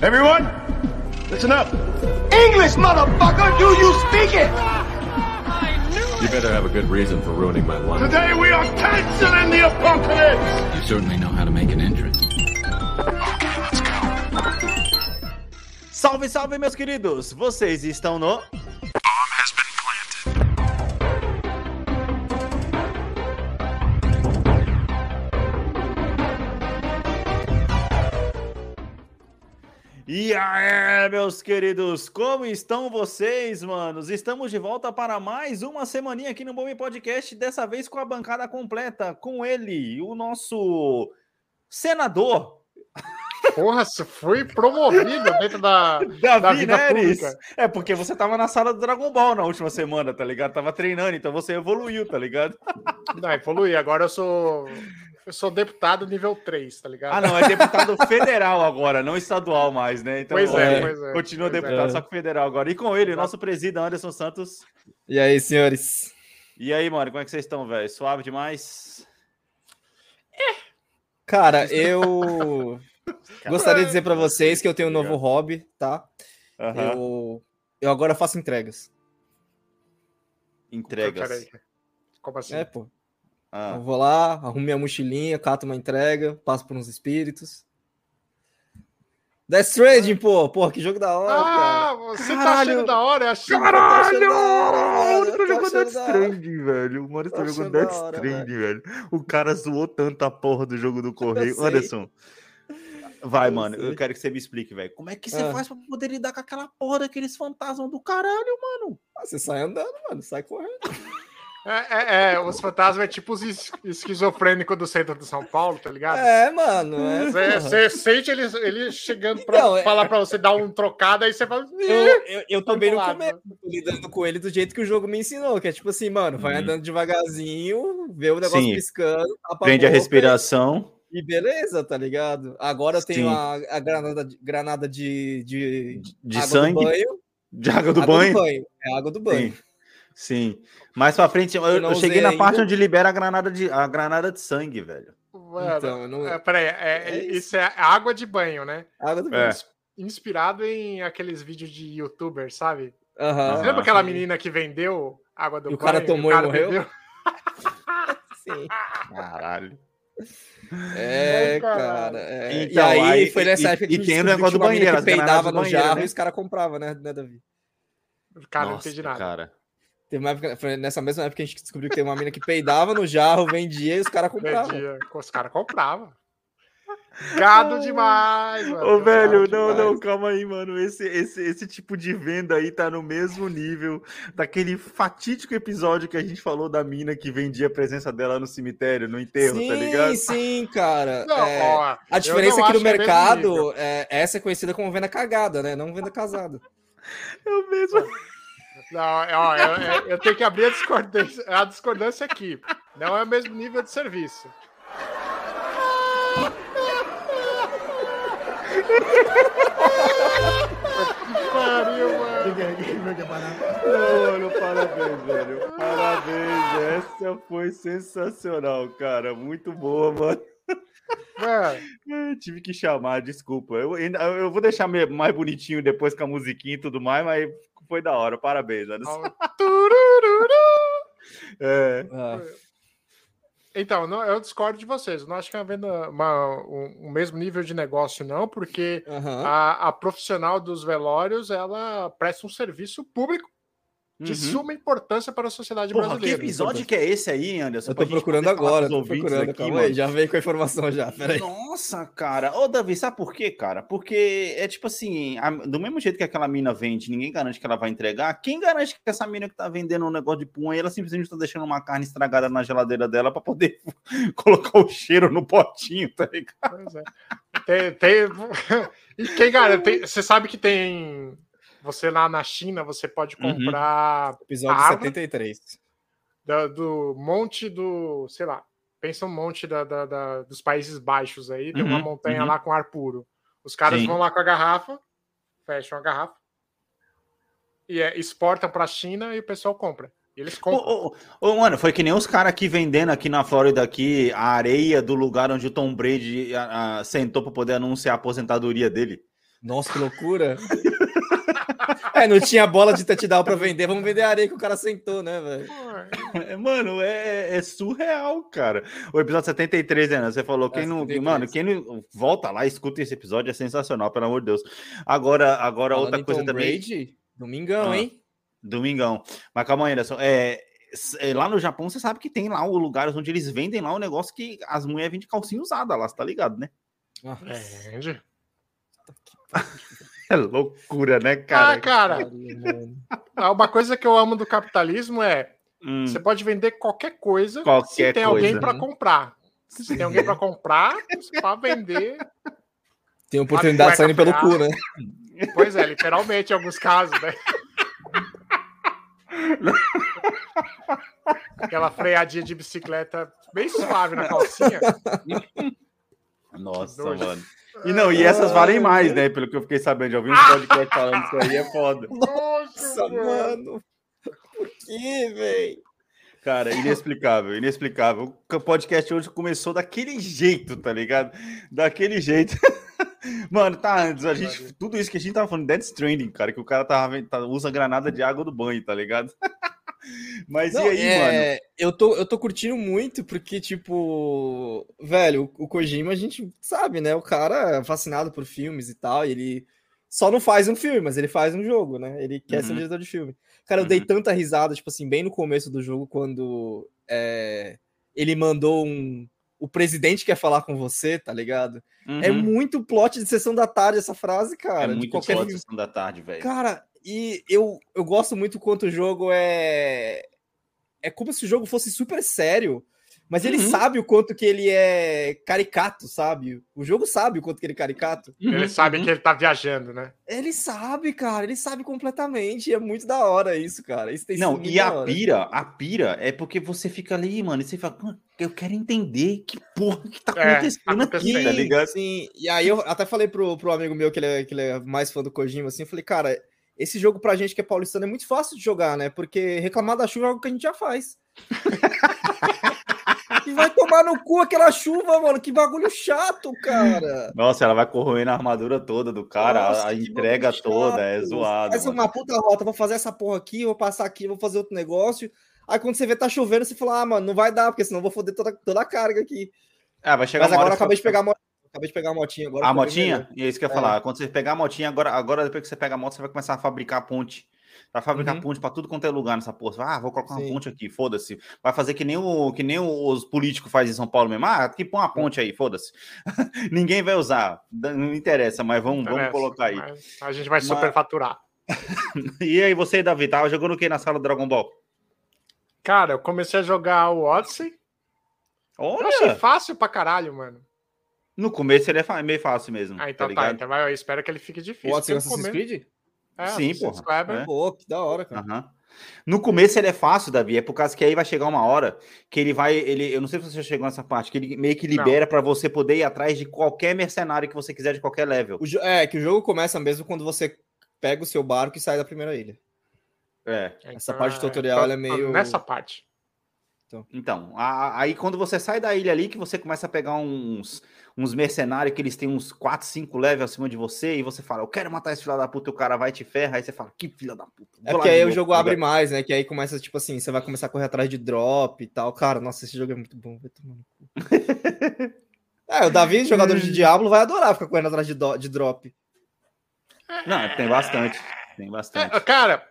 Everyone, listen up. English, motherfucker, do you speak it? You better have a good reason for ruining my lunch. Today we are canceling the apocalypse. You certainly know how to make an entrance. Salve, salve, meus queridos! Vocês estão no. E aí, meus queridos, como estão vocês, manos? Estamos de volta para mais uma semaninha aqui no Bom Podcast, dessa vez com a bancada completa, com ele, o nosso senador, Porra, você foi promovido dentro da, da Davi vida Neres. pública. É porque você tava na sala do Dragon Ball na última semana, tá ligado? Tava treinando, então você evoluiu, tá ligado? Não, evoluí. Agora eu sou. Eu sou deputado nível 3, tá ligado? Ah, não, é deputado federal agora, não estadual mais, né? Então, Pois é, é, pois é, Continua pois é. deputado, só que federal agora. E com ele, o nosso presidente Anderson Santos. E aí, senhores? E aí, mano, como é que vocês estão, velho? Suave demais? Cara, eu gostaria de dizer pra vocês que eu tenho um novo hobby, tá? Aham. Eu, eu agora faço entregas. Entregas. Como assim? É, pô. Ah. Eu vou lá, arrumo minha mochilinha, cato uma entrega, passo por uns espíritos. Death Stranding, pô. Pô, que jogo da hora, ah, cara. você tá Caralho. achando da hora? Eu achei Caralho! O Mano, Maurício eu tá tô jogando Death hora. Stranding, velho. O Maurício tá jogando Death hora, Stranding, velho. O cara zoou tanto a porra do jogo do Correio. Anderson, vai, Eu mano. Eu sei. quero que você me explique, velho. Como é que você Ah. faz pra poder lidar com aquela porra daqueles fantasmas do caralho, mano? Ah, você sai andando, mano, sai correndo. É, é, é, os fantasmas é tipo os es- esquizofrênicos do centro de São Paulo, tá ligado? É, mano. É, Você, você sente ele, ele chegando pra Então, é- falar pra você dar um trocado, aí você fala. Eu, eu, eu tô bem no começo, tô lidando com ele do jeito que o jogo me ensinou, que é tipo assim, mano, vai Uhum. andando devagarzinho, vê o negócio Sim. piscando, tapa Prende a boca respiração. E beleza, tá ligado? Agora eu tenho a, a granada, de- granada de, de, De água sangue. do banho. De água do água banho. do banho. É água do banho. Sim. Sim. Mais pra frente, eu, Eu não eu cheguei na parte ainda. onde libera a granada de, a granada de sangue, velho. Mano, Então, não- é, peraí, é- É é- isso. isso é água de banho, né? Água do É. banho. Inspirado em aqueles vídeos de youtuber, sabe? Aham. Você lembra aquela sim. menina que vendeu água do E o banho? cara tomou e morreu? bebeu? Sim. Caralho. É, cara. cara. é. Então, e aí, aí- foi nessa e- época que e a gente tem o negócio do mina banheiro, que peidava no banheiro, jarro né? e os caras compravam, né, né, Davi? Cara, não Nossa, entendi nada. cara. Teve uma época, foi nessa mesma época que a gente descobriu que tem uma mina que peidava no jarro, vendia e os caras compravam. Vendia. Os caras compravam. Gado demais, mano. Ô, velho, Gado não, demais. não, calma aí, mano. Esse, esse, esse tipo de venda aí tá no mesmo nível daquele fatídico episódio que a gente falou da mina que vendia a presença dela no cemitério, no enterro, sim, tá ligado? sim, cara. Não, É, ó, a diferença é que no nível. mercado, é, essa é conhecida como venda cagada, né? Não venda casada. Eu mesmo. Não, ó, eu, eu- eu tenho que abrir a discordância, a discordância aqui. Não é o mesmo nível de serviço. Que pariu, mano. Não, mano, parabéns, velho. Parabéns. Essa foi sensacional, cara. Muito boa, mano. Mano, Eu tive que chamar, desculpa. Eu, eu vou deixar me- mais bonitinho depois com a musiquinha e tudo mais, mas foi da hora. Parabéns, Anderson. É. Ah, Então, não, eu discordo de vocês. Eu não acho que é uma venda uma, um, um mesmo nível de negócio, não, porque aham. a, a profissional dos velórios ela presta um serviço público de Uhum. suma importância para a sociedade Porra, que assim, a- do mesmo jeito que aquela mina vende, ninguém garante que ela vai entregar. Quem garante que essa mina que tá vendendo um negócio de aí, ela simplesmente tá deixando uma carne estragada na geladeira dela pra poder colocar o cheiro no potinho, tá ligado? Pois é. Tem, tem- E quem garante? tem- Você sabe que tem. Você lá na China, você pode Uhum. comprar Episódio água? 73. da- do monte do. Sei lá. Pensa um monte da, da- da- dos Países Baixos aí, tem uma Uhum, montanha uhum. lá com ar puro. Os caras Sim. vão lá com a garrafa, fecham a garrafa e é, exportam para a China e o pessoal compra. E eles compram. ô, ô, mano, foi que nem os caras aqui vendendo aqui na Flórida aqui a areia do lugar onde o Tom Brady a- a- sentou pra poder anunciar a aposentadoria dele. Nossa, que loucura. é, não tinha bola de touchdown pra vender. Vamos vender a areia que o cara sentou, né, velho? É, Mano, é, é surreal, cara. O episódio 73, né? Você falou, quem É, não. 73. Mano, quem não. Volta lá, escuta esse episódio, é sensacional, pelo amor de Deus. Agora, agora Falando outra em coisa Tom também. Brady, domingão, Ah. hein? Domingão. Mas calma aí, Anderson. É, é, lá no Japão, você sabe que tem lá o lugares onde eles vendem lá o negócio que as mulheres vendem calcinha usada lá, você tá ligado, né? Entende? É loucura, né, Ah, cara? cara, Pariu, mano. ah, uma coisa que eu amo do capitalismo é Hum, você pode vender qualquer coisa se Qualquer tem alguém coisa, para né? comprar. Se tem alguém para comprar, você pode vender. Tem oportunidade saindo pelo cu, né? Pois é, literalmente, em alguns casos, né? Aquela freadinha de bicicleta bem suave na calcinha. Nossa, mano. E não, e essas valem mais, né? Pelo que eu fiquei sabendo, já ouvi uns podcasts falando isso aí, é foda. Nossa, mano. Por que, velho? Cara, inexplicável, inexplicável. O podcast hoje começou daquele jeito, tá ligado? Daquele jeito. Mano, tá antes, a gente, tudo isso que a gente tava falando, Dead Stranding, cara, que o cara tava, tá- usa granada de água do banho, tá ligado? Mas Não, e aí, mano? é, Eu tô, eu tô curtindo muito porque, tipo, velho, o Kojima a gente sabe, né? O cara é fascinado por filmes e tal, e ele só não faz um filme, mas ele faz um jogo, né? Ele quer ser um Uhum. diretor de filme. Cara, eu dei Uhum. tanta risada, tipo assim, bem no começo do jogo, quando é, ele mandou um. O presidente quer falar com você, tá ligado? É Uhum. muito plot de sessão da tarde essa frase, cara. É de muito qualquer foda filme. sessão da tarde, velho. Cara, e eu, eu gosto muito quanto o jogo é. É como se o jogo fosse super sério, mas ele Uhum. sabe o quanto que ele é caricato, sabe? O jogo sabe o quanto que ele é caricato. Ele Uhum, sabe uhum. que ele tá viajando, né? Ele sabe, cara, ele sabe completamente. e É muito da hora isso, cara. Isso Não, e a hora. pira, a pira é porque você fica ali, mano, e você fala, "Mano, eu quero entender que porra que tá É, acontecendo aqui, acontecendo. tá ligado? Sim, e aí eu até falei pro, pro amigo meu que ele, é, que ele é mais fã do Kojima, assim, eu falei, cara, esse jogo pra gente que é paulistano é muito fácil de jogar, né? Porque reclamar da chuva é algo que a gente já faz. e vai tomar no cu aquela chuva, mano, que bagulho chato, cara. Nossa, ela vai corroendo a armadura toda do cara, Nossa, a, entrega toda, é zoado. Faz mano. uma puta rota, vou fazer essa porra aqui, vou passar aqui, vou fazer outro negócio. Aí quando você vê tá chovendo, você fala, ah, mano, não vai dar, porque senão eu vou foder toda, toda a carga aqui. Ah, vai chegar Mas agora eu acabei de pegar a motinha. Acabei de pegar a motinha agora. A motinha? E é isso que eu ia É. falar. Quando você pegar a motinha, agora, agora depois que você pega a moto, você vai começar a fabricar ponte. Vai fabricar Uhum. ponte pra tudo quanto é lugar nessa porra. Vai, Ah, vou colocar uma Sim. ponte aqui, foda-se. Vai fazer que nem, o, que nem os políticos fazem em São Paulo mesmo. Ah, aqui põe uma ponte aí, foda-se. Ninguém vai usar. Não interessa, mas vamos, vamos Interessa, colocar aí. A gente vai Mas- superfaturar. E aí, você, Davi, tava jogando o que na sala do Dragon Ball? Cara, eu comecei a jogar o Odyssey. Eu achei Olha! fácil pra caralho, mano. No começo ele é fa- meio fácil mesmo. Ah, então tá tá. ligado? então vai, eu espero que ele fique difícil. O Odyssey porque Assassin's Creed? É, Sim, porra, é. Pô, que da hora, cara. No começo ele é fácil, Davi, é por causa que aí vai chegar uma hora que ele vai, ele, eu não sei se você já chegou nessa parte, que ele meio que libera pra você poder ir atrás de qualquer mercenário que você quiser de qualquer level. Jo- é, que o jogo começa mesmo quando você pega o seu barco e sai da primeira ilha. É. Essa parte do tutorial, ela é meio- Nessa parte. Então, a- a- aí quando você sai da ilha ali, que você começa a pegar uns, uns mercenários que eles têm uns 4, 5 levels acima de você, e você fala, eu quero matar esse filho da puta, e o cara vai e te ferra, aí você fala, que filha da puta. É porque de aí o jogo tá abre mais, né? Que aí começa, tipo assim, você vai começar a correr atrás de drop e tal. Cara, nossa, esse jogo é muito bom. Vai tomar no cu. é, o Davi, jogador de Diablo, vai adorar ficar correndo atrás de, do- de drop. Não, tem bastante, tem bastante. É, cara,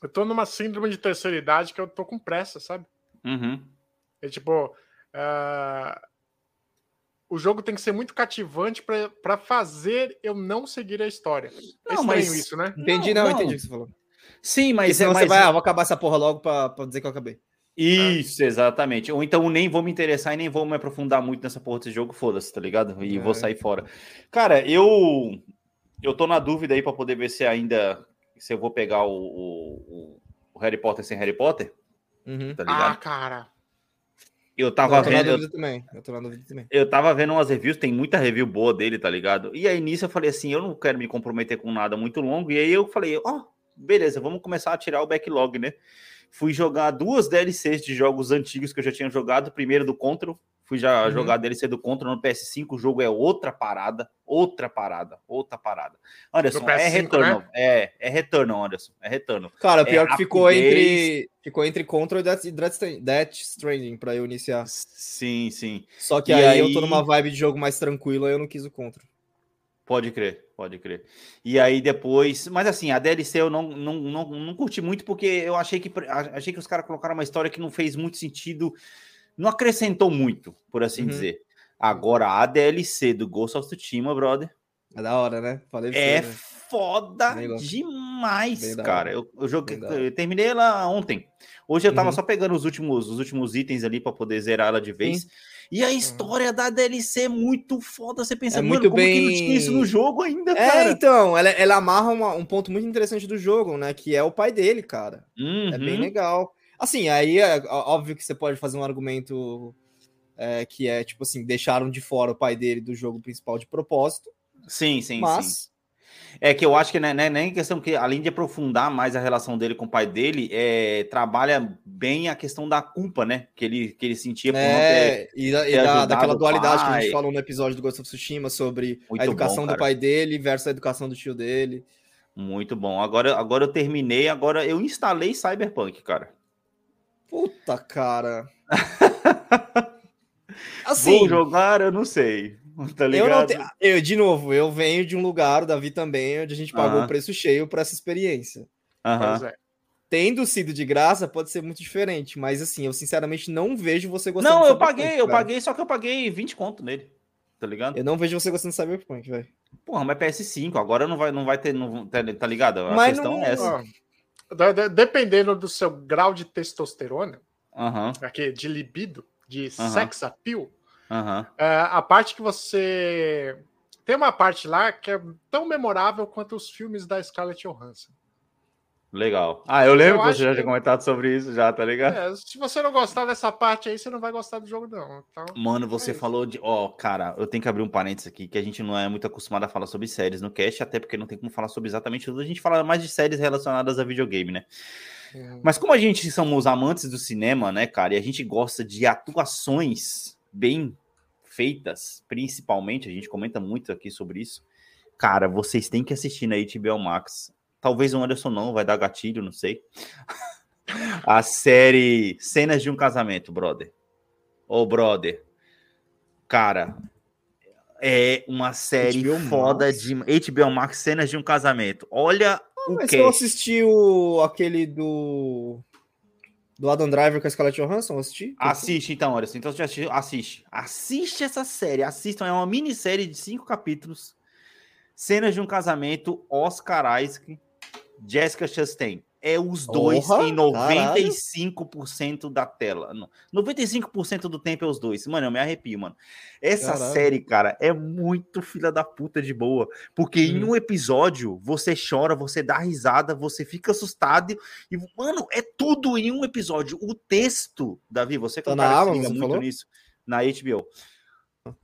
eu tô numa síndrome de terceira idade que eu tô com pressa, sabe? Uhum. É tipo. ah, o jogo tem que ser muito cativante pra- pra fazer eu não seguir a história. É Não, estranho mas- isso, né? Entendi, Não, não, não. entendi o que você falou. Sim, mas é senão você mais... vai, ah, vou acabar essa porra logo pra, pra dizer que eu acabei. Isso, exatamente. Ou então nem vou me interessar e nem vou me aprofundar muito nessa porra desse jogo, foda-se, tá ligado? E É. vou sair fora. Cara, eu eu tô na dúvida aí pra poder ver se ainda se eu vou pegar o, o- o Harry Potter sem Harry Potter, Uhum. tá Ah, ligado? cara. Eu Eu tava na vendo, eu, também. Eu tô na dúvida também. eu tava vendo umas reviews, tem muita review boa dele, tá ligado? E aí nisso eu falei assim, eu não quero me comprometer com nada muito longo, e aí eu falei, ó, beleza, vamos começar a tirar o backlog, né? Fui jogar duas DLCs de jogos antigos que eu já tinha jogado, primeiro do Control, Fui já Uhum. jogar DLC do Contra no PS5, o jogo é outra parada, outra parada, outra parada. Anderson, No é PS5, Returnal, né? é, é Returnal, Anderson, é Returnal. Cara, pior É que ficou entre, ficou entre Control e Death, Death Stranding- Death Stranding pra eu iniciar. Sim, sim, Só que E aí, eu aí- tô numa vibe de jogo mais tranquilo, aí eu não quis o Control. pode crer, pode crer. E aí depois, mas assim, a DLC eu não, não, não, não curti muito porque eu achei que achei que os caras colocaram uma história que não fez muito sentido, não acrescentou muito, por assim Uhum. dizer. Agora a DLC do Ghost of Tsushima, brother, É da hora, né? Falei É você, né? foda Bem demais, Bem cara. Eu, eu joguei, Bem eu terminei ela ontem. Hoje eu tava Uhum. só pegando os últimos, os últimos itens ali pra poder zerar ela de vez. E a história da DLC é muito foda. Você pensa, É mano, muito como que não tinha isso no bem- jogo ainda, É, cara? então, ela, ela amarra uma- um ponto muito interessante do jogo, né? Que é o pai dele, cara. É bem Uhum. legal. Assim, aí é óbvio que você pode fazer um argumento é, que é tipo assim, deixaram de fora o pai dele do jogo principal de propósito, Sim, sim, sim. mas É que eu acho que né, né, nem questão que, além de aprofundar mais a relação dele com o pai dele, é, trabalha bem a questão da culpa, né? Que ele, que ele sentia por não ter. é, e, da- e ter da- daquela dualidade que a pai. gente falou no episódio do Ghost of Tsushima sobre Muito a educação bom, do pai dele versus a educação do tio dele. Muito bom. Agora, agora eu terminei, agora eu instalei Cyberpunk, cara. Puta, cara. Assim, Vou jogar, eu não sei. Tá eu ligado? não tenho. Eu, de novo, eu venho de um lugar, o Davi também, onde a gente pagou o preço cheio por essa experiência. Aham. Pois é. Tendo sido de graça, pode ser muito diferente, mas assim, eu sinceramente não vejo você gostando Não, eu paguei, eu cara. paguei, só que eu paguei 20 conto nele. Tá ligado? Eu não vejo você gostando de Cyberpunk, velho. Porra, mas PS5, agora não vai, não vai ter, não, tá, tá ligado? A Mas questão não- é essa. Dependendo do seu grau de testosterona, Aham, aqui, de libido, de Aham. sex appeal, é, a parte que você. Tem uma parte lá que é tão memorável quanto os filmes da Scarlett Johansson. Legal. Ah, eu lembro Eu que você já que- tinha comentado sobre isso já, tá ligado? É, se você não gostar dessa parte aí, você não vai gostar do jogo, não. Então, Mano, você É falou de. Ó, cara, eu tenho que abrir um parênteses aqui, que a gente não é muito acostumado a falar sobre séries no cast, até porque não tem como falar sobre exatamente tudo. A gente fala mais de séries relacionadas a videogame, né? hum, Mas como a gente somos amantes do cinema, né, cara, e a gente gosta de atuações bem feitas, principalmente, a gente comenta muito aqui sobre isso. Cara, vocês têm que assistir na HBO Max. Talvez o Anderson não, vai dar gatilho, não sei. a série Cenas de um Casamento, brother. Ô, brother. Cara, é uma série HBO foda Max? de HBO Max Cenas de um Casamento. Olha o Mas que eu assisti o, aquele do. Do Adam Driver com a Scarlett Johansson, assisti. Assiste então, olha, então assistiu, assiste. Assiste essa série, assistam, é uma minissérie de cinco capítulos. Cenas de um casamento, Oscar Isaac, Jessica Chastain. É os dois Porra, em 95% da tela. Não, 95% do tempo é os dois. Mano, eu me arrepio, mano. Essa Caralho. série, cara, é muito filha da puta de boa. Porque em Uhum. um episódio, você chora, você dá risada, você fica assustado. E, mano, é tudo em um episódio. O texto, Davi, você que Tá na que Amazon, liga você muito falou? nisso, na HBO.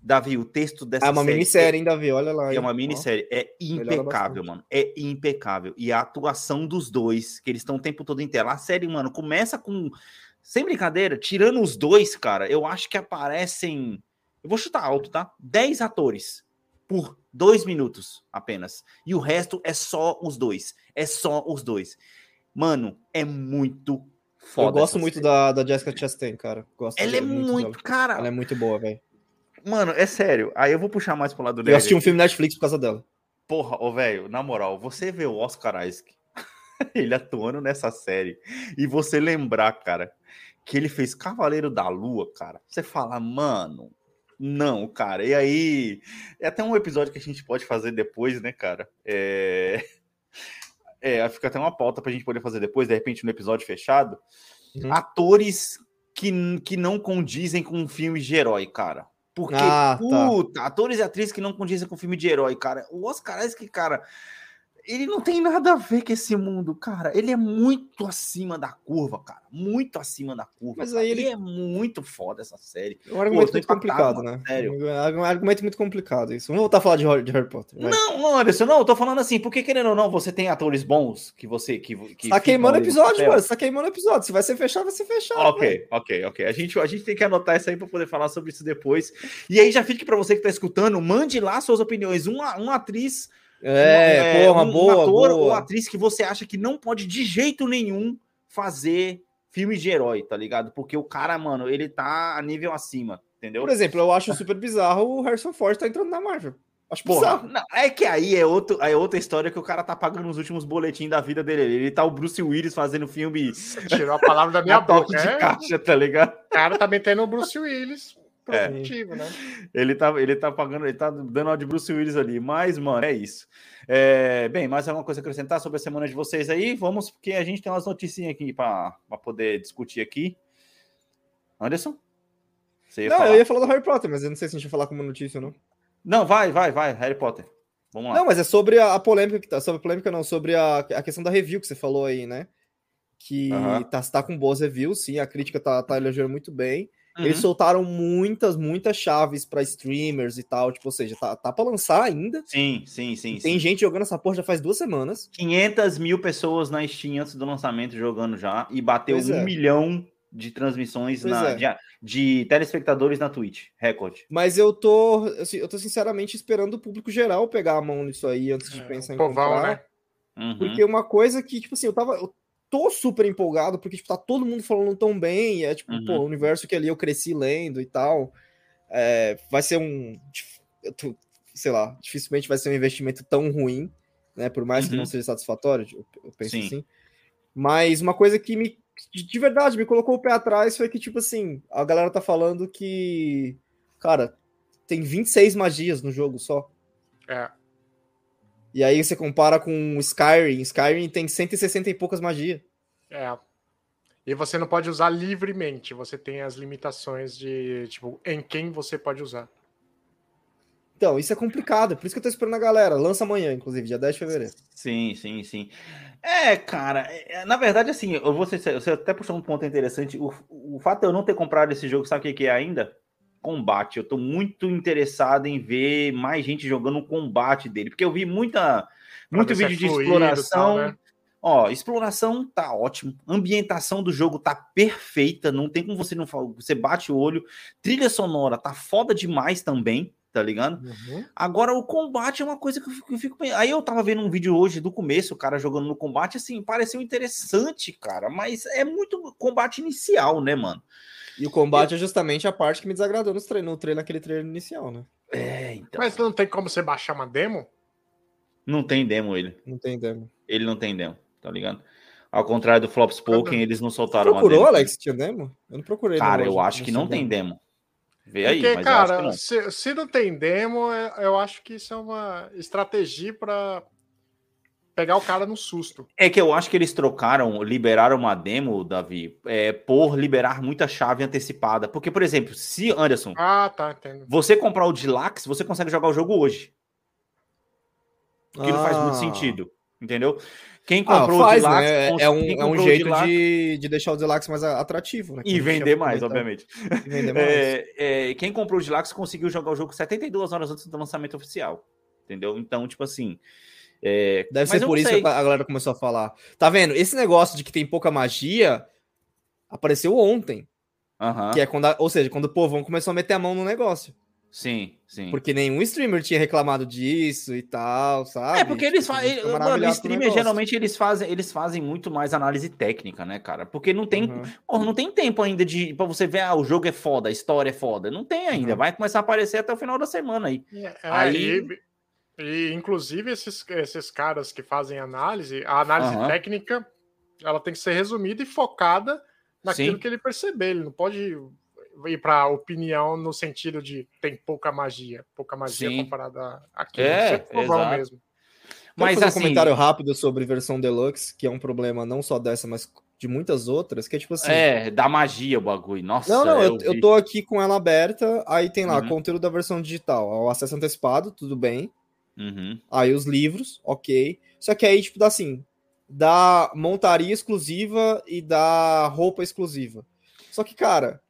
Davi, o texto dessa É uma série minissérie, hein, Davi? Olha lá. é uma Ó. minissérie. É melhora impecável, mano. É impecável. E a atuação dos dois, que eles estão o tempo todo em tela. A série, mano, começa com. Sem brincadeira, tirando os dois, cara, eu acho que aparecem. Eu vou chutar alto, tá? 10 atores por dois minutos apenas. E o resto é só os dois. É só os dois. Mano, é muito foda. Eu gosto muito série. da, da Jessica Chastain, cara. Gosto Ela é muito muito, cara. Ela é muito boa, velho. Mano, é sério. Aí eu vou puxar mais pro lado Eu dele. assisti um filme Netflix por causa dela. Porra, ô velho, na moral, você vê o Oscar Isaac, ele atuando nessa série, e você lembrar, cara, que ele fez Cavaleiro da Lua, cara, você fala, mano, não, cara. E aí, é até um episódio que a gente pode fazer depois, né, cara? É. É, fica até uma pauta pra gente poder fazer depois, de repente, no episódio fechado. Uhum. Atores que, que não condizem com um filme de herói, cara. Porque, Ah, tá. puta, atores e atrizes que não condizem com filme de herói, cara. O Oscar Isaac, cara, ele não tem nada a ver com esse mundo, cara. Ele é muito acima da curva, cara. Muito acima da curva. Mas aí ele- é muito foda essa série. É um argumento Pô, muito complicado, mano, né? sério. É um argumento muito complicado isso. Vamos voltar a falar de Harry, Potter. vai. Não, não, Anderson, não, eu tô falando assim, porque querendo ou não, você tem atores bons que você. Que, que tá queimando episódio, mano. Você tá queimando episódio. Se vai ser fechado, vai ser fechado. Ok, ok, ok. A gente, a gente tem que anotar isso aí para poder falar sobre isso depois. E aí já fique para você que tá escutando, mande lá suas opiniões. Uma, uma atriz, É, porra, um, boa, um ator boa. ou atriz que você acha que não pode de jeito nenhum fazer filmes de herói, tá ligado? Porque o cara, mano, ele tá a nível acima, entendeu? Por exemplo, eu acho super bizarro o Harrison Ford tá entrando na Marvel. Acho Porra, bizarro. não, é que aí é, outro, é outra história que o cara tá pagando os últimos boletins da vida dele. Ele tá o Bruce Willis fazendo filme tirou a palavra da minha toque boca. de É, caixa, tá ligado? o cara tá metendo o Bruce Willis É. né? Ele tá, ele tá pagando, ele tá dando uma de Bruce Willis ali. Mas, mano, é isso. É, bem, mais alguma coisa a acrescentar sobre a semana de vocês aí? Vamos, porque a gente tem umas noticinhas aqui para poder discutir aqui. Anderson? Você Não, falar? eu ia falar do Harry Potter, mas eu não sei se a gente ia falar como notícia ou não. Não, vai, vai, vai, Harry Potter. Vamos lá. Não, mas é sobre a, a polêmica que tá. Sobre a polêmica, não, sobre a, a questão da review que você falou aí, né? Que Aham. tá, tá com boas reviews, sim, a crítica tá, tá elogiando muito bem. Uhum. Eles soltaram muitas, muitas chaves pra streamers e tal, tipo, ou seja, tá, tá pra lançar ainda. Sim, sim, sim. Tem sim. gente jogando essa porra já faz duas semanas. 500 mil pessoas na Steam antes do lançamento jogando já e bateu Pois um é. milhão de transmissões na- é. de, de telespectadores na Twitch. Recorde. Mas eu tô, assim, eu tô sinceramente esperando o público geral pegar a mão nisso aí antes de É, pensar em povão, comprar. né? Uhum. Porque uma coisa que, tipo assim, eu tava. Eu tô super empolgado, porque, tipo, tá todo mundo falando tão bem. e É tipo, Uhum. pô, o universo que ali eu cresci lendo e tal. É, vai ser um. tô- sei lá, dificilmente vai ser um investimento tão ruim, né? Por mais que Uhum. não seja satisfatório, eu, penso Sim. assim. Mas uma coisa que me. De de verdade, me colocou o pé atrás foi que, tipo assim, a galera tá falando que. Cara, tem 26 magias no jogo só. É. E aí você compara com Skyrim. Skyrim tem 160 e poucas magias. É. E você não pode usar livremente, você tem as limitações de, tipo, em quem você pode usar. Então, isso é complicado. Por isso que eu tô esperando a galera. Lança amanhã, inclusive, dia 10 de fevereiro. Sim, sim, sim. É, cara, é, na verdade, assim, eu vou ser, você até puxou um ponto interessante. O, o fato de eu não ter comprado esse jogo, sabe o que, que é ainda? Combate. Eu tô muito interessado em ver mais gente jogando o combate dele, porque eu vi muita, muito é vídeo de fluido exploração. tal, né? Ó, exploração tá ótimo, ambientação do jogo tá perfeita, não tem como você não falar, você bate o olho, trilha sonora tá foda demais também, tá ligado? Agora, o combate é uma coisa que eu fico, eu fico Aí eu tava vendo um vídeo hoje do começo, o cara jogando no combate, assim, pareceu interessante, cara, mas é muito combate inicial, né, mano? E o combate é justamente a parte que me desagradou no treino, no treino naquele treino inicial, né? É, então. Mas não tem como você baixar uma demo? Não tem demo ele. Não tem demo. Ele não tem demo, tá ligado? Ao contrário do Flop Spoken, eles não soltaram uma Procurou, demo. Alex? Tinha demo? Eu não procurei. não, Cara, hoje, eu acho que não tem demo. demo. Vê aí, Porque, mas eu acho que cara, não. se, se não tem demo, é- eu acho que isso é uma estratégia pra pegar o cara no susto. É que eu acho que eles trocaram, liberaram uma demo, Davi, é, por liberar muita chave antecipada. Porque, por exemplo, se, Anderson, Ah, tá, entendo. você comprar o Deluxe, você consegue jogar o jogo hoje. Que não faz muito Ah. sentido, entendeu? Quem Ah, comprou faz, o Deluxe... né? É- É um, é um o jeito Deluxe- de, de deixar o Deluxe mais atrativo, né? E vender mais, obviamente. E vender mais. É, é, quem comprou o Deluxe conseguiu jogar o jogo 72 horas antes do lançamento oficial. Entendeu? Então, tipo assim. É, Deve mas ser por isso sei. que a galera começou a falar. Tá vendo? Esse negócio de que tem pouca magia apareceu ontem. Que é quando, a- ou seja, quando o povão começou a meter a mão no negócio. Sim, sim. Porque nenhum streamer tinha reclamado disso e tal, sabe? É, porque eles Tipo, fazem. Mano, streamer geralmente eles fazem, eles fazem muito mais análise técnica, né, cara? Porque não tem, Uhum. porra, não tem tempo ainda de para você ver, ah, o jogo é foda, a história é foda. Não tem ainda. Uhum. Vai começar a aparecer até o final da semana aí. É, Aí- e, e, inclusive, esses, esses caras que fazem análise, a análise Aham. técnica, ela tem que ser resumida e focada naquilo Sim. que ele perceber. Ele não pode ir para opinião no sentido de tem pouca magia, pouca magia Sim. comparada a- àquilo. É, Isso é exato. mesmo. Mas Mas fazer assim, um comentário rápido sobre versão deluxe, que é um problema não só dessa, mas de muitas outras, que é tipo assim. é, da magia o bagulho. Nossa, Não, não, eu, vi. eu tô aqui com ela aberta, aí tem lá Uhum. conteúdo da versão digital, o acesso antecipado, tudo bem. Uhum. Aí os livros, ok. Só que aí, tipo, dá assim, dá montaria exclusiva e dá roupa exclusiva. Só que, cara,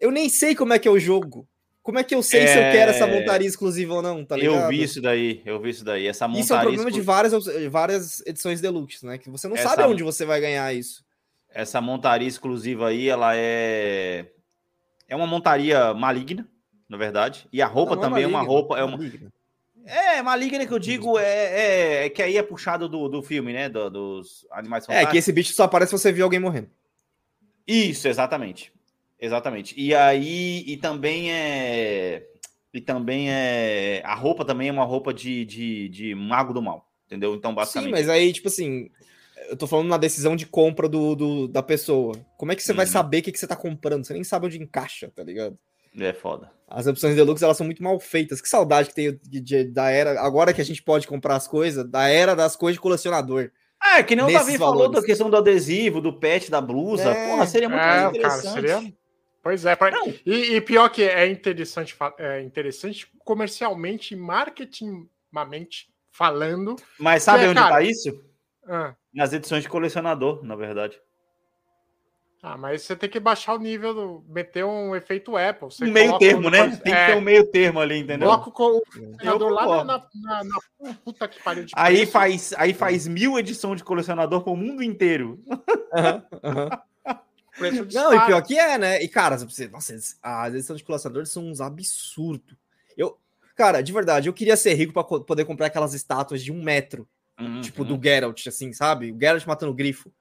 eu nem sei como é que é o jogo. Como é que eu sei se eu É, quero essa montaria exclusiva ou não, tá ligado? eu vi isso daí, eu vi isso daí. Essa montaria Isso é um problema de exclu- várias, várias edições deluxe, né? Que você não Essa- sabe onde você vai ganhar isso. essa montaria exclusiva aí, ela é é uma montaria maligna, na verdade. E a roupa Não, não também é uma maligna, roupa, é uma maligna. É maligna que eu digo é, é, é que aí é puxado do, do filme, né, do- dos animais É, fantásticos. que esse bicho só aparece se você viu alguém morrendo. Isso, exatamente. Exatamente. E aí, e também é. E também é. A roupa também é uma roupa de, de, de mago do mal. Entendeu? Então, Sim, basicamente. mas aí, tipo assim, eu tô falando na decisão de compra do, do- da pessoa. Como é que você vai Uhum. saber o que, que você tá comprando? Você nem sabe onde encaixa, tá ligado? É foda. As opções deluxe, elas são muito mal feitas. Que saudade que tem de- de- da era, agora que a gente pode comprar as coisas, da era das coisas de colecionador. Ah, é que nem o Davi falou da questão do adesivo, do pet, da blusa. É, Porra, seria muito é, mais cara, interessante. seria- Pois é, pra- Não. e, e pior que é interessante, é interessante comercialmente e marketingamente falando. Mas sabe É, onde cara. tá isso? Ah, Nas edições de colecionador, na verdade. Ah, mas você tem que baixar o nível, do, meter um efeito Apple. Você Um meio termo, né? Tem que é, ter um meio termo ali, entendeu? Coloca o colecionador lá na, na, na- puta que pariu de Aí preço. faz, aí faz mil edições de colecionador pro mundo inteiro. preço Não, dispara. e pior que é, né? E, cara, você, nossa, as edições de colecionadores são uns absurdos. Eu, cara, de verdade, eu queria ser rico pra co- poder comprar aquelas estátuas de um metro, tipo Uhum. do Geralt, assim, sabe? O Geralt matando o grifo.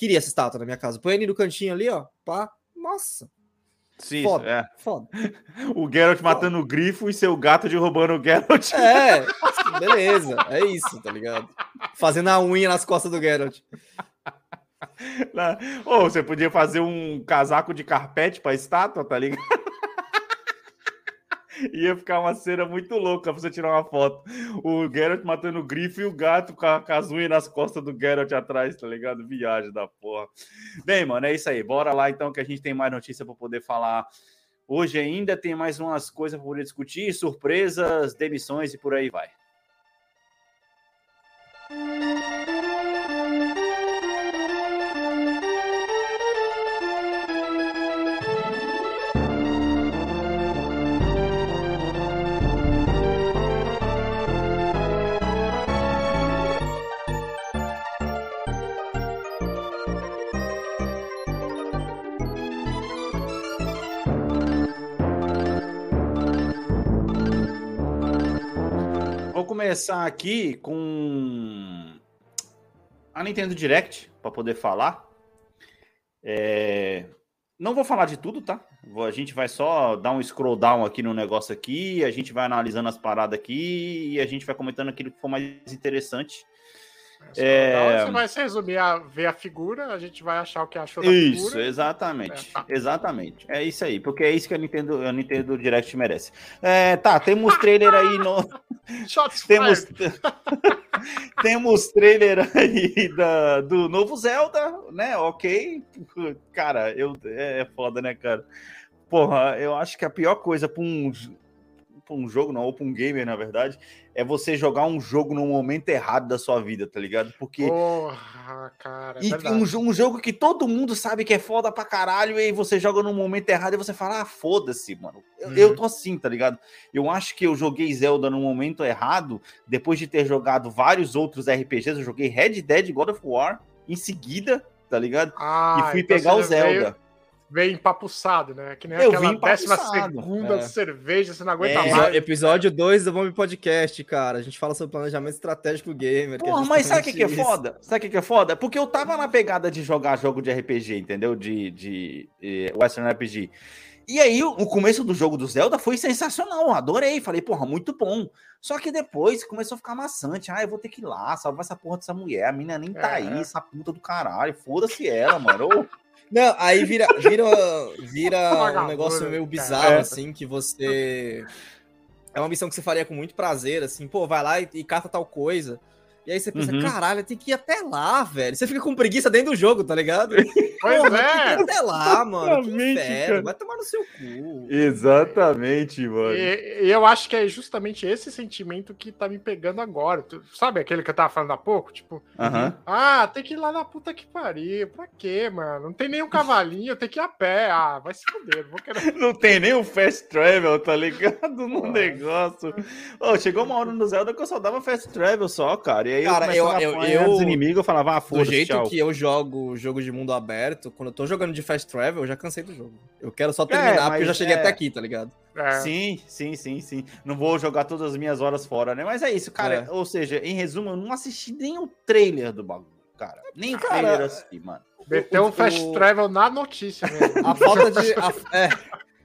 Queria essa estátua na minha casa. Põe ele no cantinho ali, ó. Pá. Nossa, Sim, foda. é. foda. O Geralt matando o grifo e seu gato derrubando o Geralt. É, beleza. É isso, tá ligado? Fazendo a unha nas costas do Geralt. Ou você podia fazer um casaco de carpete pra estátua, tá ligado? Ia ficar uma cena muito louca você tirar uma foto. O Geralt matando o grifo e o gato com, a, com as unhas nas costas do Geralt atrás, tá ligado? Viagem da porra. Bem, mano, é isso aí. Bora lá então que a gente tem mais notícia pra poder falar. Hoje ainda tem mais umas coisas pra poder discutir, surpresas, demissões e por aí vai. Começar aqui com a Nintendo Direct para poder falar. É, Não vou falar de tudo, tá? A gente vai só dar um scroll down aqui no negócio aqui, a gente vai analisando as paradas aqui e a gente vai comentando aquilo que for mais interessante. É. Você vai se resumir a ver a figura, a gente vai achar o que achou da Isso, figura. exatamente. É, tá. Exatamente. É isso aí, porque é isso que a Nintendo, a Nintendo Direct merece. É, tá, temos trailer aí no. Shots Temos, temos trailer aí da, do novo Zelda, né? Ok. Cara, eu, é, é foda, né, cara? Porra, eu acho que a pior coisa pra um, um jogo, não, ou pra um gamer, na verdade, é você jogar um jogo no momento errado da sua vida, tá ligado? Porque. Porra, cara. é E um, um jogo que todo mundo sabe que é foda pra caralho, e aí você joga no momento errado e você fala, ah, foda-se, mano. Eu, Uhum. eu tô assim, tá ligado? Eu acho que eu joguei Zelda no momento errado, depois de ter jogado vários outros RPGs, eu joguei Red Dead God of War em seguida, tá ligado? Ah, e fui então pegar o você veio- Veio empapuçado, né? Que nem Eu aquela décima segunda é. cerveja, você não aguenta É. mais. Episódio 2 do Bomb Podcast, cara. A gente fala sobre planejamento estratégico gamer. que é Porra, mas sabe o que, que é foda? Sabe o que, que é foda? Porque eu tava na pegada de jogar jogo de RPG, entendeu? De, de, eh, Western RPG. E aí, o começo do jogo do Zelda foi sensacional, adorei. Falei, porra, muito bom. Só que depois começou a ficar maçante. Ah, eu vou ter que ir lá, salvar essa porra dessa mulher. A mina nem tá É. aí, essa puta do caralho. Foda-se ela, mano. Não, aí vira, vira, vira um negócio meio cara. bizarro, É. assim, que você. É uma missão que você faria com muito prazer, assim, pô, vai lá e, e cata tal coisa. E aí você pensa, Uhum. caralho, tem que ir até lá, velho. Você fica com preguiça dentro do jogo, tá ligado? Pois Porra, é. tem que ir até lá, mano. Que Exatamente, inferno. Vai tomar no seu cu. Exatamente, mano. E, e eu acho que é justamente esse sentimento que tá me pegando agora. Tu- sabe aquele que eu tava falando há pouco? Tipo, Aham. ah, tem que ir lá na puta que pariu. Pra quê, mano? Não tem nenhum cavalinho, tem que ir a pé. Ah, vai se fuder. Não vou querer. Não tem nem o fast travel, tá ligado? No negócio. Ô, chegou uma hora no Zelda que eu só dava fast travel só, cara. E aí Cara, eu eu- a eu- dos inimigos, eu falava, ah, Do foda-se, jeito tchau. que eu jogo jogo de mundo aberto, quando eu tô jogando de fast travel, eu já cansei do jogo. Eu quero só terminar, porque eu já mas cheguei é- até aqui, tá ligado? É. Sim, sim, sim, sim. Não vou jogar todas as minhas horas fora, né? Mas é isso, cara. É. Ou seja, em resumo, eu não assisti nem o trailer do bagulho, cara. Nem o Cara, trailer eu assisti, mano. Meteu o- um fast o- travel na notícia mesmo. A falta de. A, é,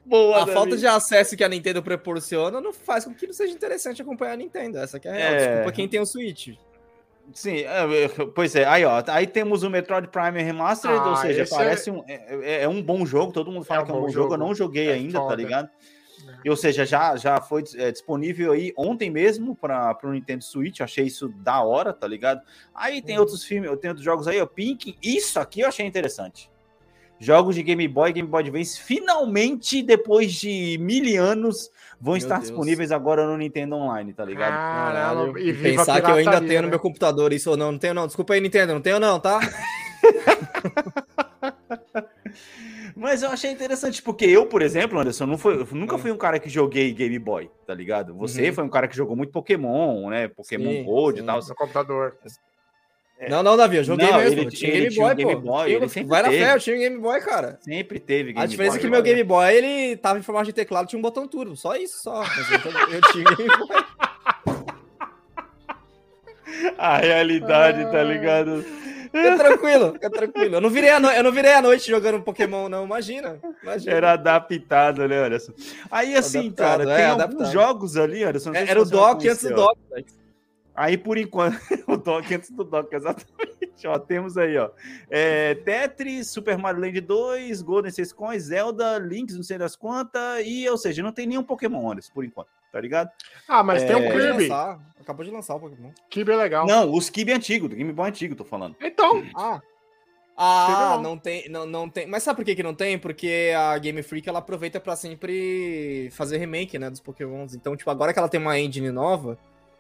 Boa, a falta de acesso que a Nintendo proporciona não faz com que não seja interessante acompanhar a Nintendo. Essa que é a real. É. Desculpa quem tem o Switch. Sim, é, é, pois é. Aí, ó. Aí temos o Metroid Prime Remastered, Ah, ou seja, esse parece um. É, é- é um bom jogo, todo mundo fala É um que é um bom bom jogo. Eu jogo. não joguei É ainda, tá foda. ligado? E, ou seja, já, já foi é, disponível aí ontem mesmo para o Nintendo Switch. Achei isso da hora, tá ligado? Aí tem Uhum. outros filmes, tenho outros jogos aí, ó. Pink, isso aqui eu achei interessante. Jogos de Game Boy, Game Boy Advance, finalmente, depois de mil anos, vão Meu estar Deus. disponíveis agora no Nintendo Online, tá ligado? Caralho, E, e pensar que eu ainda tenho no né? meu computador isso ou não. Não tenho, não. Desculpa aí, Nintendo. Não tenho, não, tá? Mas eu achei interessante, porque eu, por exemplo, Anderson, não foi, eu nunca Hum. fui um cara que joguei Game Boy, tá ligado? Você Uhum. foi um cara que jogou muito Pokémon, né? Pokémon Sim, Gold e sim. tal. No computador. Não, não, Davi, eu joguei Não, mesmo. ele tinha ele Game tinha Boy, Game pô. Boy, ele sempre Vai na fé, eu tinha um Game Boy, cara. Sempre teve Game A diferença Boy. é que meu Game Boy, ele tava em formato de teclado, tinha um botão turbo. Só isso, só. Eu, eu tinha um Game Boy. A realidade, Ah. tá ligado? Fica tranquilo, fica tranquilo. Eu não virei a, no... eu não virei a noite jogando Pokémon, não. Imagina. imagina. Era adaptado, né, Anderson? Aí, assim, Adaptado, cara, é, tem adaptado. alguns jogos ali, sei É, Era o dock antes do velho. Aí, por enquanto, o dock antes do dock, exatamente. Ó, temos aí, ó. É, Tetris, Super Mario Land 2, Golden Seis Coins, Zelda, Links, não sei das quantas, e, ou seja, não tem nenhum Pokémon, Anderson, por enquanto, tá ligado? Ah, mas tem É. um Acabou de Kirby. lançar. Acabou de lançar o Pokémon. Kirby é legal. Não, os Kibe antigo, do Game Boy antigo, tô falando. Então, Ah. Ah, Legal. não tem, não, não tem. Mas sabe por que, que não tem? Porque a Game Freak ela aproveita pra sempre fazer remake, né, dos Pokémons. Então, tipo, agora que ela tem uma engine nova,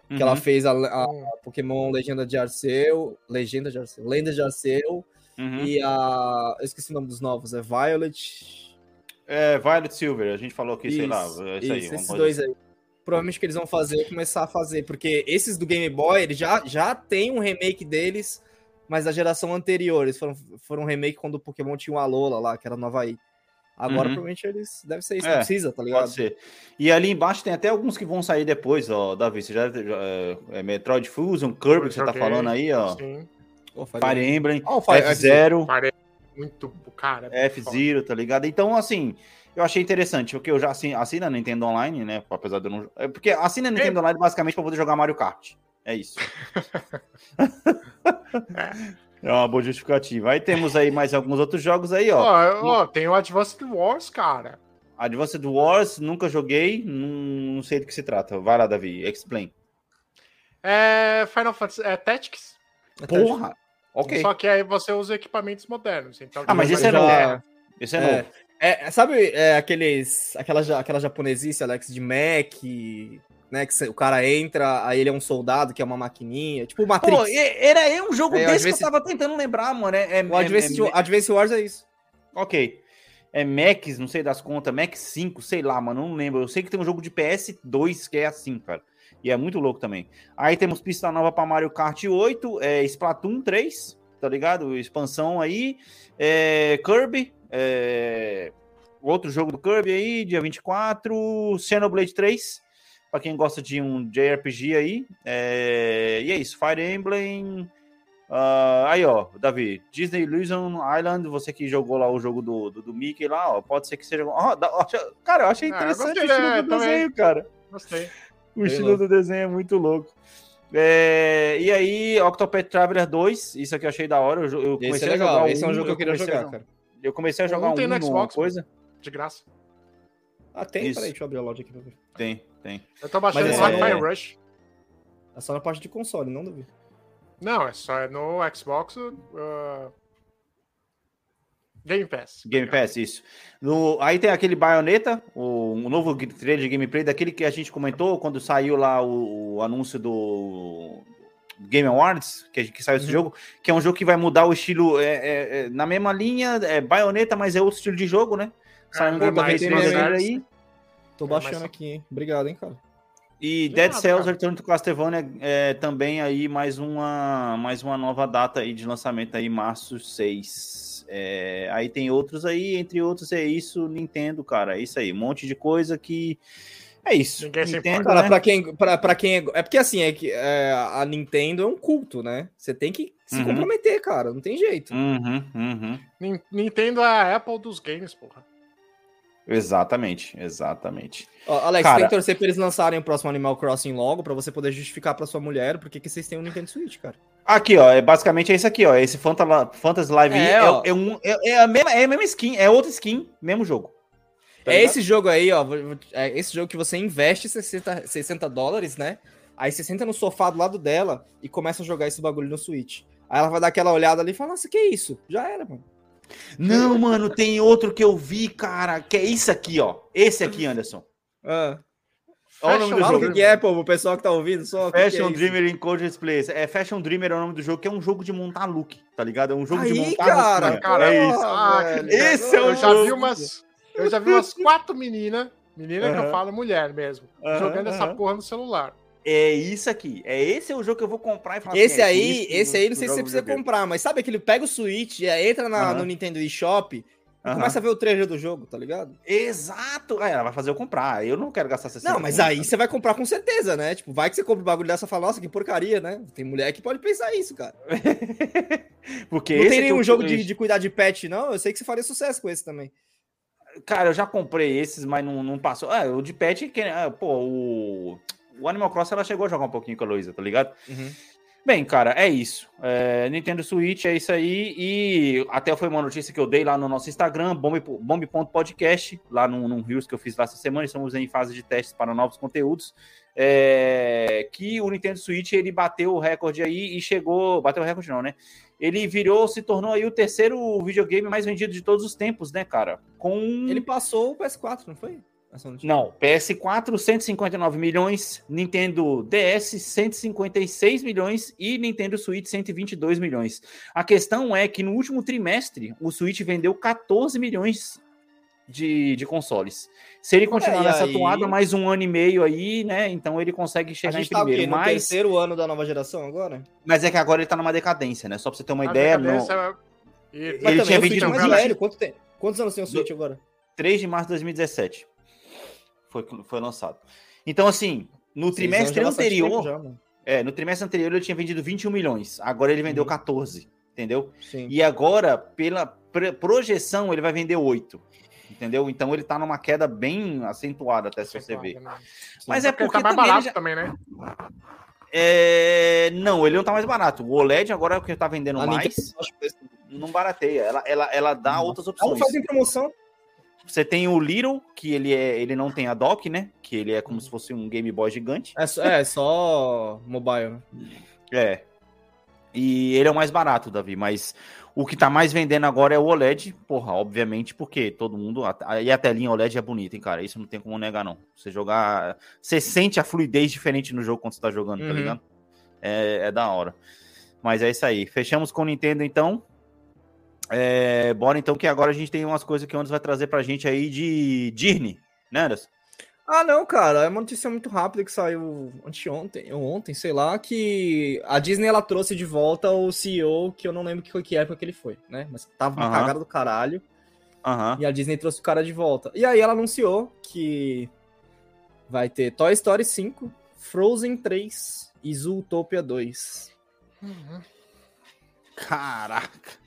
que ela Uhum, fez a, a hum, Pokémon Legenda de Arceu, Legenda de Arceu, Lenda de Arceu uhum. e a, eu esqueci o nome dos novos, é Violet. É, Violet Silver, a gente falou aqui, sei lá, Isso, é isso, isso, aí. esses dois assim. aí. Provavelmente que eles vão fazer é começar a fazer, porque esses do Game Boy, eles já, já tem um remake deles, mas da geração anterior. Eles foram, foram um remake quando o Pokémon tinha o Alola lá, que era Nova Havaí. Agora, Uhum. provavelmente, eles. Deve ser isso, É, não precisa, tá Pode ligado? ser. E ali embaixo tem até alguns que vão sair depois, ó, Davi. Você já, já é, é Metroid Fusion, Kirby, que você tá falando aí, ó. Sim. Pô, Fire Emblem, Ó, o Fire- F0, Muito, cara. F-Zero, tá ligado? Então, assim, eu achei interessante, porque eu já assin- assino a Nintendo Online, né? Apesar de eu não. É porque assina a Nintendo Online basicamente pra poder jogar Mario Kart. É isso. é uma boa justificativa. Aí temos aí mais alguns outros jogos aí, ó. Ó, ó, tem o Advanced Wars, cara. Advanced Wars, nunca joguei, não, sei do que se trata. Vai lá, Davi, explain. É Final Fantasy é Tactics. Porra! Ok. Só que aí você usa equipamentos modernos. Então, Ah, mas tipo, esse é já- novo. Esse é, É. novo. É, sabe é, aqueles, aquela, aquela japonesice, Alex, de Mac, né? Que o cara entra, aí ele é um soldado, que é uma maquininha, tipo o Matrix. Pô, era um jogo É, desse que Advanced- eu tava tentando lembrar, mano. É, é, o Advance, é- é- Advance Wars é isso. ok. É Max, não sei das contas, Max 5, sei lá, mano, não lembro. Eu sei que tem um jogo de PS2 que é assim, cara. E é muito louco também. Aí temos pista nova pra Mario Kart 8, é Splatoon 3, tá ligado? Expansão aí. É, Kirby, é, outro jogo do Kirby aí, dia 24. Xenoblade 3, pra quem gosta de um JRPG aí. É, e é isso, Fire Emblem. ah, aí, ó, Davi, Disney Illusion Island, você que jogou lá o jogo do, do, do Mickey lá, ó, pode ser que seja. ó, da- ó, cara, eu achei Ah, eu interessante gostei, o estilo é, do também. desenho, cara. Gostei. O Bem estilo louco. do desenho é muito louco. É, e aí, Octopath Traveler 2, isso aqui eu achei da hora. Eu, eu Esse comecei é a jogar legal, esse é um um, jogo que eu queria a jogar, cara. Eu comecei a jogar Um um, tem no numa Xbox, coisa. De graça. Ah, tem? Isso. Peraí, deixa eu abrir a loja aqui pra ver. Tem, tem. Eu tô baixando Mas o é- Hi-Fi Rush. É só na parte de console, não, Davi? Não, é só é no Xbox. uh, Game Pass. Game Pass, isso. No, aí tem aquele Bayonetta, o, um novo trailer de gameplay daquele que a gente comentou quando saiu lá o, o anúncio do Game Awards, que, que saiu esse Uhum. jogo, que é um jogo que vai mudar o estilo é, é, é, na mesma linha, é Bayonetta, mas é outro estilo de jogo, né? Sai um É, trailer mais- aí. Tô É, baixando mas- aqui, hein? Obrigado, hein, cara. E De Dead nada, Cells cara. Return to Castlevania é também aí mais uma, mais uma nova data aí de lançamento aí, março 6. É, aí tem outros aí, entre outros é isso, Nintendo, cara, é isso aí, um monte de coisa que é isso. Ninguém se Nintendo, Cara, né? pra quem, pra, pra quem é, é porque assim, é que é, a Nintendo é um culto, né? Você tem que se Uhum. comprometer, cara, não tem jeito. Uhum, uhum. Nin- Nintendo é a Apple dos games, porra. Exatamente, exatamente. Ó, Alex, Cara- tem que torcer pra eles lançarem o próximo Animal Crossing logo, pra você poder justificar pra sua mulher porque que vocês têm um Nintendo Switch, cara. Aqui, ó, é basicamente é isso aqui, ó. Esse Fanta- Fantasy Live É, é, é, um, é, é a mesma, é a mesma skin, é outra skin, mesmo jogo. Tá é ligado? esse jogo aí, ó. É esse jogo que você investe 60, 60 dólares, né? Aí você senta no sofá do lado dela e começa a jogar esse bagulho no Switch. Aí ela vai dar aquela olhada ali e fala, nossa, que isso? Já era, mano. Não, mano, tem outro que eu vi, cara, que é isso aqui, ó. Esse aqui, Anderson. Ah, Olha o nome do fala o jogo. que, que é, pô, o pessoal que tá ouvindo só. que que é Fashion isso? Dreamer in Coldest Place. É Fashion Dreamer é o nome do jogo, que é um jogo de montar look, tá ligado? É um jogo de Aí, montar cara, roupinha. cara, é isso. Ah, velho. que- Esse é o eu já vi jogo. umas. Eu já vi umas quatro meninas, menina que Aham. eu falo mulher mesmo, Aham, jogando essa aham. porra no celular. É isso aqui. É esse é o jogo que eu vou comprar e falar Esse assim, é aí, isso esse aí não sei se você precisa comprar, mas sabe aquele pega o Switch, é, entra na- no Nintendo eShop e Aham. começa a ver o trailer do jogo, tá ligado? Exato. Aí ela vai fazer eu comprar. Eu não quero gastar 60 Não, mas aí cara. você vai comprar com certeza, né? Tipo, vai que você compra um bagulho dessa e fala, nossa, que porcaria, né? Tem mulher que pode pensar isso, cara. Porque Não tem nenhum jogo de, de cuidar de pet, não? Eu sei que você faria sucesso com esse também. Cara, eu já comprei esses, mas não, não passou. Ah, o de pet, que, ah, pô, o, o Animal Crossing ela chegou a jogar um pouquinho com a Luísa, tá ligado? Bem, cara, é isso. É, Nintendo Switch é isso aí. E até foi uma notícia que eu dei lá no nosso Instagram, bomb- bomb.podcast, lá num, num Reels que eu fiz lá essa semana. Estamos em fase de testes para novos conteúdos. é, que o Nintendo Switch ele bateu o recorde aí e chegou. Bateu o recorde, não, né? Ele virou, se tornou aí o terceiro videogame mais vendido de todos os tempos, né, cara? Com. Ele passou o PS4, não foi? Não, PS4 159 milhões, Nintendo DS 156 milhões e Nintendo Switch 122 milhões. A questão é que no último trimestre o Switch vendeu 14 milhões de, de consoles. Se ele continuar É, nessa aí- toada mais um ano e meio aí, né? Então ele consegue chegar em tá primeiro. No Mas, terceiro ano da nova geração agora? mas é que agora ele tá numa decadência, né? Só pra você ter uma A ideia, no decadência é- e- Ele Mas tinha também o Switch vendido é mais 20. velho. Quanto tem? Quantos anos tem o Switch agora? 3 de março de 2017 foi, foi lançado. Então, assim, no Seis trimestre anterior, já. É, no trimestre anterior ele tinha vendido 21 milhões, agora ele vendeu Uhum. 14, entendeu? Sim. E agora, pela projeção, ele vai vender 8, entendeu? Então ele tá numa queda bem acentuada até se você ver. Mas é Porque porque tá mais também ele barato já- também, né? É, Não, ele não tá mais barato. O OLED agora é o que tá vendendo A mais, Nintendo, não barateia. Ela, ela, ela dá outras Ela opções. faz em promoção. Você tem o Little, que ele, é, ele não tem a dock, né? Que ele é como se fosse um Game Boy gigante. É só, é só mobile, né? É. E ele é o mais barato, Davi, mas o que tá mais vendendo agora é o OLED, porra, obviamente, porque todo mundo. E a telinha OLED é bonita, hein, cara? Isso não tem como negar, não. Você jogar. Você sente a fluidez diferente no jogo quando você tá jogando, tá Uhum. ligado? É, é da hora. Mas é isso aí. Fechamos com o Nintendo, então. É, bora então, que agora a gente tem umas coisas que o Anderson vai trazer pra gente aí de Disney, né, Anderson? Ah, não, cara, é uma notícia muito rápida que saiu anteontem, ou ontem, sei lá, que a Disney ela trouxe de volta o CEO, que eu não lembro que, que época que ele foi, né? Mas tava uma Aham. cagada do caralho, Aham. e a Disney trouxe o cara de volta. E aí ela anunciou que vai ter Toy Story 5, Frozen 3 e Zootopia 2. Caraca.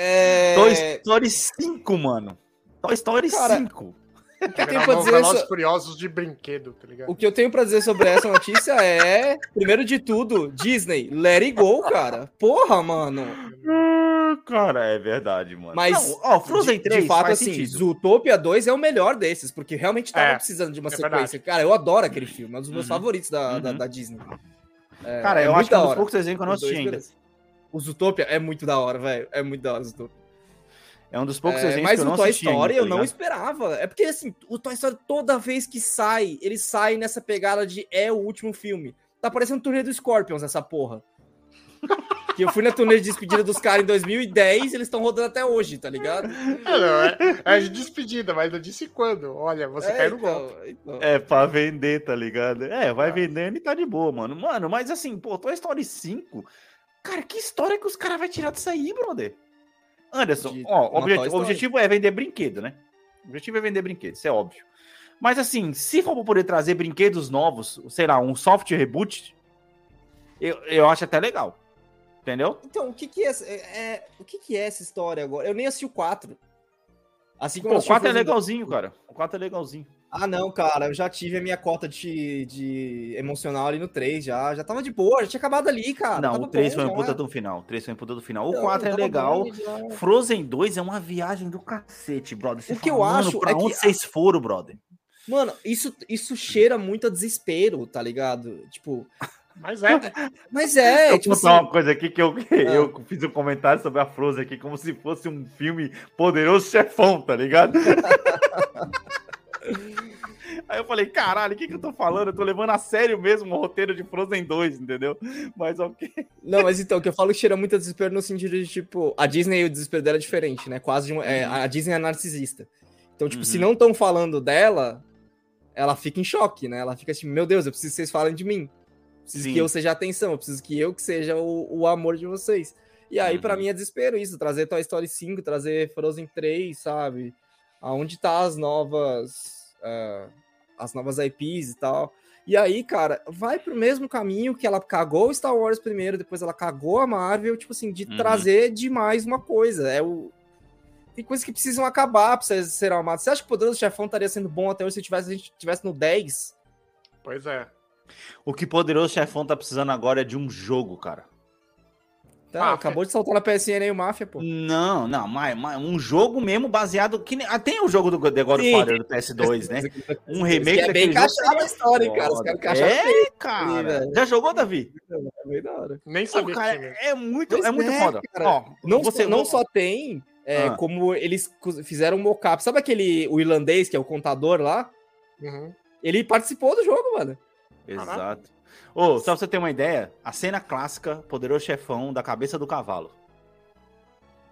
É... Toy Story 5, mano. Toy Story Cara, 5. O que eu tenho pra dizer so- Furiosos de brinquedo, tá ligado? O que eu tenho pra dizer sobre essa notícia é, primeiro de tudo, Disney, let it go, cara. Porra, mano. Cara, é verdade, mano. Mas, Não, ó, Frozen de, 3 de fato, assim, sentido. Zootopia 2 é o melhor desses, porque realmente tava É, precisando de uma é sequência. Cara, eu adoro aquele filme, é um dos meus Uhum. favoritos da, da, Uhum. da Disney. É, Cara, é eu acho que é um da dos poucos desenhos que eu não assisti ainda. beleza. O Zootopia é muito da hora, velho. É muito da hora o Zootopia. É um dos poucos É, exemplos mas que eu o não Toy assisti ainda, Story tá eu não esperava. É porque, assim, o Toy Story, toda vez que sai, ele sai nessa pegada de é o último filme. Tá parecendo o turnê do Scorpions, essa porra. que eu fui na turnê de despedida dos caras em 2010 e eles estão rodando até hoje, tá ligado? É, não, é, é de despedida, mas eu disse quando. Olha, você É, cai no então, golpe. então. É, pra vender, tá ligado? É, vai Ah. vendendo e tá de boa, mano. Mano, mas assim, pô, Toy Story 5, cara, que história que os caras vão tirar disso aí, brother? Anderson, De ó, o objetivo é vender brinquedo, né? O objetivo é vender brinquedo, isso é óbvio. Mas assim, se for poder trazer brinquedos novos, sei lá, um soft reboot, eu, eu acho até legal. Entendeu? Então, o que que é, é- é- o que que é essa história agora? Eu nem assisti o 4. Assim como Pô, o assisti 4 é legalzinho, cara. O 4 é legalzinho. Ah, não, cara, eu já tive a minha cota de, de emocional ali no 3 já. Já tava de boa, já tinha acabado ali, cara. não, tava o 3 bom foi uma já. puta do final. O 3 foi uma puta do final. O Não, 4 é legal. já. Frozen 2 é uma viagem do cacete, brother. Você O que eu fala, mano, acho pra é que onde vocês foram, brother? Mano, isso, isso cheira muito a desespero, tá ligado? Tipo, Mas é. mas é, eu tipo assim, uma coisa aqui que eu, eu fiz um comentário sobre a Frozen aqui, como se fosse um filme poderoso chefão, tá ligado? Aí eu falei, caralho, o que, que eu tô falando? Eu tô levando a sério mesmo o roteiro de Frozen 2, entendeu? Mas ok. Não, mas então, o que eu falo que cheira muito a desespero no sentido de, tipo, a Disney, o desespero dela é diferente, né? Quase um- é, a Disney é narcisista. Então, tipo, se Uhum. não estão falando dela, ela fica em choque, né? Ela fica tipo, meu Deus, eu preciso que vocês falem de mim. Preciso Sim. que eu seja a atenção, eu preciso que eu que seja o, o amor de vocês. E aí, pra Uhum. mim, é desespero isso, trazer Toy Story 5, trazer Frozen 3, sabe? Aonde tá as novas... ah, as novas IPs e tal. E aí, cara, vai pro mesmo caminho que ela cagou o Star Wars primeiro, depois ela cagou a Marvel, tipo assim, de Uhum. trazer demais uma coisa. É o. Tem coisas que precisam acabar pra ser- ser amadas. Você acha que o Poderoso Chefão estaria sendo bom até hoje se tivesse, a gente tivesse no 10? Pois é. O que Poderoso Chefão tá precisando agora é de um jogo, cara. Tá, Máfia. acabou de soltar na PSN aí o Máfia, pô. Não, não, mas, mas um jogo mesmo baseado. Que nem- ah, tem o jogo do The Godfather do PS2, né? Um remake Que é bem encaixado a história, hein, cara. Os caras É, bem, cara. velho. Já jogou, Davi? é bem da hora. Nem Pô, sabia cara, que tinha. é muito, Pois é muito é, foda. cara. Ó, Não, você só, não só tem, é, Ah. como eles fizeram um mocap. Sabe aquele o irlandês, que é o contador lá? Uhum. Ele participou do jogo, mano. Exato. Ô, só pra você ter uma ideia, a cena clássica, Poderoso Chefão, da cabeça do cavalo.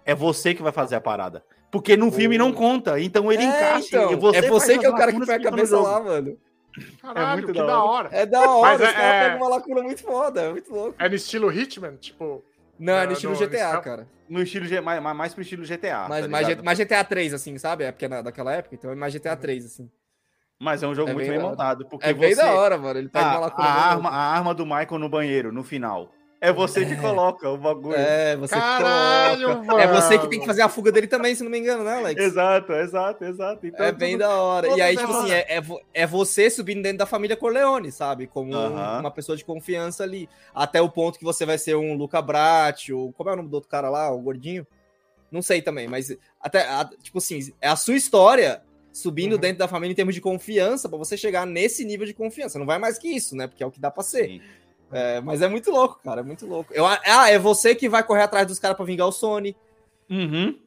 É você que vai fazer a parada. Porque no filme não conta, então ele É, encaixa. então, e você é você que é o cara que põe a no cabeça lá, mano. Caralho, muito que da da hora. hora. É da hora, Mas os é- caras é- pegam uma lacuna muito foda, é muito louco. É no estilo Hitman? Tipo. Não, é no estilo no- GTA, nesse- cara. No estilo, G- mais, mais, pro estilo GTA. Mas, tá mais, mais GTA 3, assim, sabe? É porque é na- daquela época, então é mais GTA Uhum. 3, assim. Mas é um jogo É muito bem bem montado. Porque É bem você- da hora, mano. Ele pega a, uma a bem arma, a arma do Michael no banheiro, no final. É você que coloca o bagulho. É, você que Caralho, coloca. mano. É você que tem que fazer a fuga dele também, se não me engano, né, Alex? Exato, exato, exato. Então, É bem tudo- da hora. E aí, tipo assim, é, é, é você subindo dentro da família Corleone, sabe? Como um- Aham. uma pessoa de confiança ali. Até o ponto que você vai ser um Luca Bratti, ou como é o nome do outro cara lá, o gordinho? Não sei também, mas até, a- tipo assim, é a sua história subindo Uhum. dentro da família em termos de confiança pra você chegar nesse nível de confiança. Não vai mais que isso, né? Porque é o que dá pra ser. É, mas é muito louco, cara, é muito louco. Eu, ah, é você que vai correr atrás dos caras pra vingar o Sony. Uhum.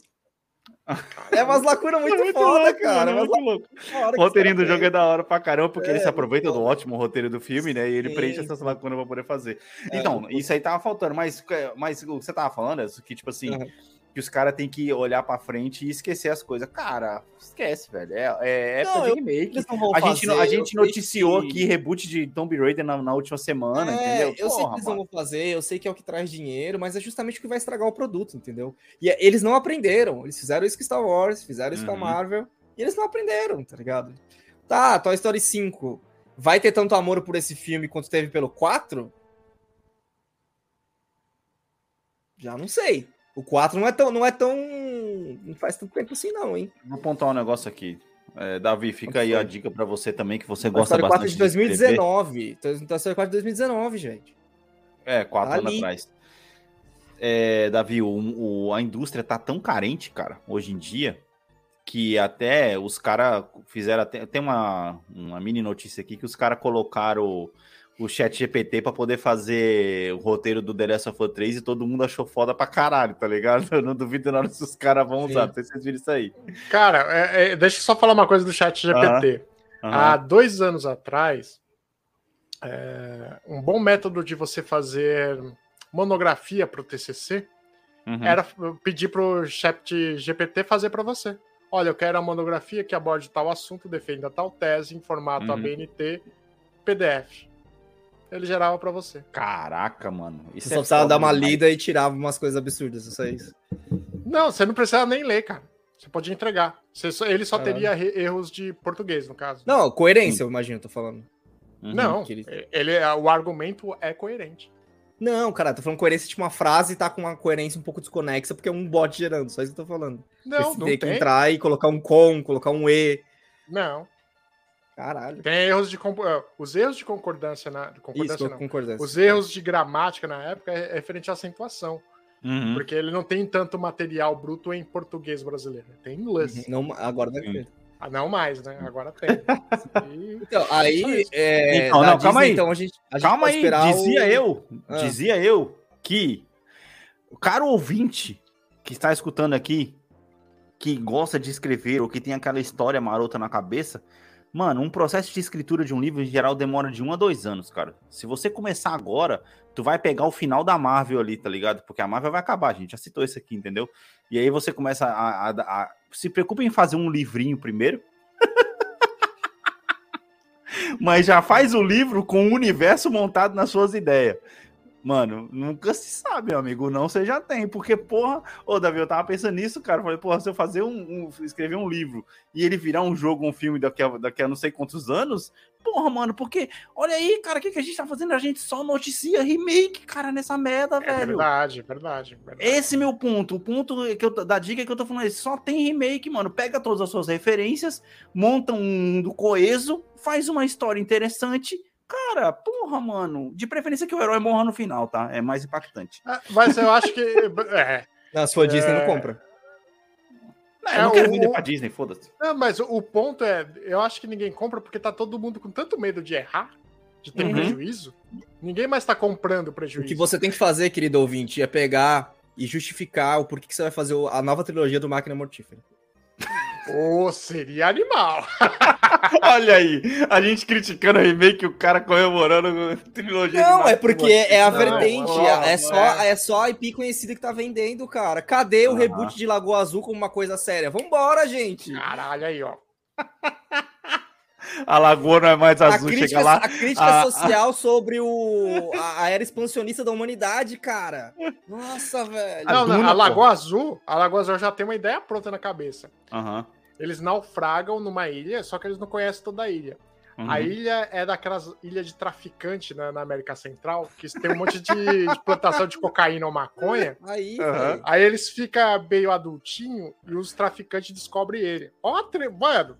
É umas lacunas muito, muito foda, louco, cara. mano, umas muito louco. lacunas foda O que os roteirinho do jogo é da hora pra caramba, porque É, ele se aproveita do ótimo roteiro do filme, né? E ele Sim, preenche essas lacunas pra poder fazer. É, Então, isso aí tava faltando, mas, mas o que você tava falando é que, tipo assim, Aham. Que os caras têm que olhar pra frente e esquecer as coisas. Cara, esquece, velho. É, é época Não, de remake. Vão A gente, fazer, a eu gente noticiou que- aqui reboot de Tomb Raider na, na última semana, É, entendeu? Eu sei que Porra, eles não vão fazer, eu sei que é o que traz dinheiro, mas é justamente o que vai estragar o produto, entendeu? E é- eles não aprenderam. Eles fizeram isso com Star Wars, fizeram isso com a Uhum. Marvel, e eles não aprenderam, tá ligado? Tá, Toy Story 5 vai ter tanto amor por esse filme quanto teve pelo 4? Já não sei. O 4 não é tão. Não é tão. Não faz tanto tempo assim, não, hein? Vou apontar um negócio aqui. É, Davi, fica aí foi? a dica pra você também, que você gosta Story 4 bastante de escrever. 2019. Toy Story 4 de 2019, gente. É, quatro Tá anos ali. atrás. É, Davi, o, o- a indústria tá tão carente, cara, hoje em dia, que até os caras fizeram até. Tem uma, uma mini notícia aqui que os caras colocaram o chat GPT pra poder fazer o roteiro do The Last of Us 3 e todo mundo achou foda pra caralho, tá ligado? Eu não duvido nada se os caras vão usar. Não sei se vocês viram isso aí. Cara, é- é, deixa eu só falar uma coisa do chat GPT. Há Aham. dois anos atrás, é, um bom método de você fazer monografia para o TCC Uhum. era pedir para o chat GPT fazer para você. Olha, eu quero a monografia que aborde tal assunto, defenda tal tese em formato Uhum. ABNT, PDF. Ele gerava para você. Caraca, mano. Isso Você é só precisava dar uma lida e tirava umas coisas absurdas, isso é isso. Não, você não precisa nem ler, cara. Você pode entregar. Você só- ele só Caralho. teria erros de português, no caso. Não, coerência, eu imagino, eu tô falando. Uhum. Não, ele- ele, o argumento é coerente. Não, cara, tô falando coerência, tipo, uma frase tá com uma coerência um pouco desconexa, porque é um bot gerando, só isso que eu tô falando. Não, Você não tem que tem. entrar e colocar um com, colocar um e. Não. Caralho. Tem erros de eh, os erros de concordância na de Isso, concordância com não. concordância. Os erros de gramática na época é referente à acentuação, Uhum. porque ele não tem tanto material bruto em português brasileiro, tem em inglês. Não, agora deve ter. Ah, não mais, né? Agora tem. E- Então, Só aí. isso. É, Então, não, calma aí. Então a gente, a gente Calma pode aí, dizia o- eu, Ah. dizia eu que o caro ouvinte que está escutando aqui, que gosta de escrever ou que tem aquela história marota na cabeça, mano, um processo de escritura de um livro em geral demora de um a dois anos, cara. Se você começar agora, tu vai pegar o final da Marvel ali, tá ligado? Porque a Marvel vai acabar, a gente já citou isso aqui, entendeu? E aí você começa a, a- a- se preocupe em fazer um livrinho primeiro. Mas já faz o livro com o universo montado nas suas ideias. Mano, nunca se sabe, meu amigo. Não você já tem. Porque, porra, ô, Davi, eu tava pensando nisso, cara. Eu falei, porra, se eu fazer um, um- escrever um livro e ele virar um jogo, um filme daqui a, daqui a não sei quantos anos, porra, mano, porque, olha aí, cara, o que, que a gente tá fazendo? A gente só noticia remake, cara, nessa merda, É velho. verdade, verdade, verdade. Esse é meu ponto. O ponto que eu, da dica que eu tô falando é só tem remake, mano. Pega todas as suas referências, monta um mundo coeso, faz uma história interessante. Cara, porra, mano. De preferência que o herói morra no final, tá? É mais impactante. Ah, Mas eu acho que. É. Não, se for Disney, É. não compra. Não, É, eu não quero o- vender pra Disney, foda-se. Não, mas o, o ponto é, eu acho que ninguém compra porque tá todo mundo com tanto medo de errar, de ter Uhum. prejuízo. Ninguém mais tá comprando O prejuízo. que você tem que fazer, querido ouvinte, é pegar e justificar o porquê que você vai fazer o- a nova trilogia do Máquina Mortífera. Ô, seria animal. Olha aí, a gente criticando o remake, o cara comemorando a trilogia. Não, é porque é a Não, vertente, não, é, não só, é. é só a IP conhecida que tá vendendo, cara. Cadê o Aham. reboot de Lagoa Azul como uma coisa séria? Vambora, gente! Caralho, aí, ó. A lagoa não é mais A azul, crítica, chega lá. a crítica a- social sobre o, a, a era expansionista da humanidade, cara. Nossa, velho. Não, não, Duna, a. Lagoa Azul, a Lagoa Azul já tem uma ideia pronta na cabeça. Aham. Eles naufragam numa ilha, só que eles não conhecem toda a ilha. uhum. A ilha é daquelas ilhas de traficante né, na América Central, que tem um monte de, de plantação de cocaína ou maconha. Aí, velho. Aí eles ficam meio adultinho e os traficantes descobrem ele. Ó, tre... mano,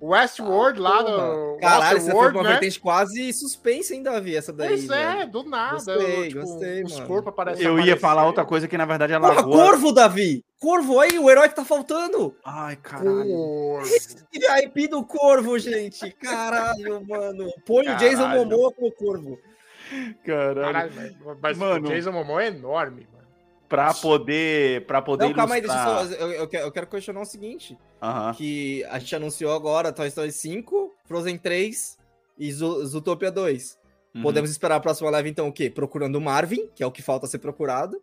Westworld lá Ah, Porra. no. Caralho, você foi Waterworld, uma né? vertente quase suspense, hein, Davi, essa daí. Pois é, do nada. Gostei, tipo, gostei, os mano. corpos aparecem. Eu ia aparecer. falar outra coisa que na verdade é Porra, lagoa. Corvo, Davi! Corvo aí, o herói que tá faltando! Ai, caralho. Corvo. E a IP do Corvo, gente! Caralho, mano! Põe o Jason Caralho. Momoa como Corvo. Caralho. Caralho, mas, Mano. o Jason Momoa é enorme, mano. Pra poder. Pra poder Não, calma aí, deixa eu ilustrar- só. Eu, eu quero, eu quero questionar o seguinte: Aham. que a gente anunciou agora Toy Story 5, Frozen 3 e Zo- Zootopia 2. Uhum. Podemos esperar a próxima live, então, o quê? Procurando o Marvin, que é o que falta ser procurado.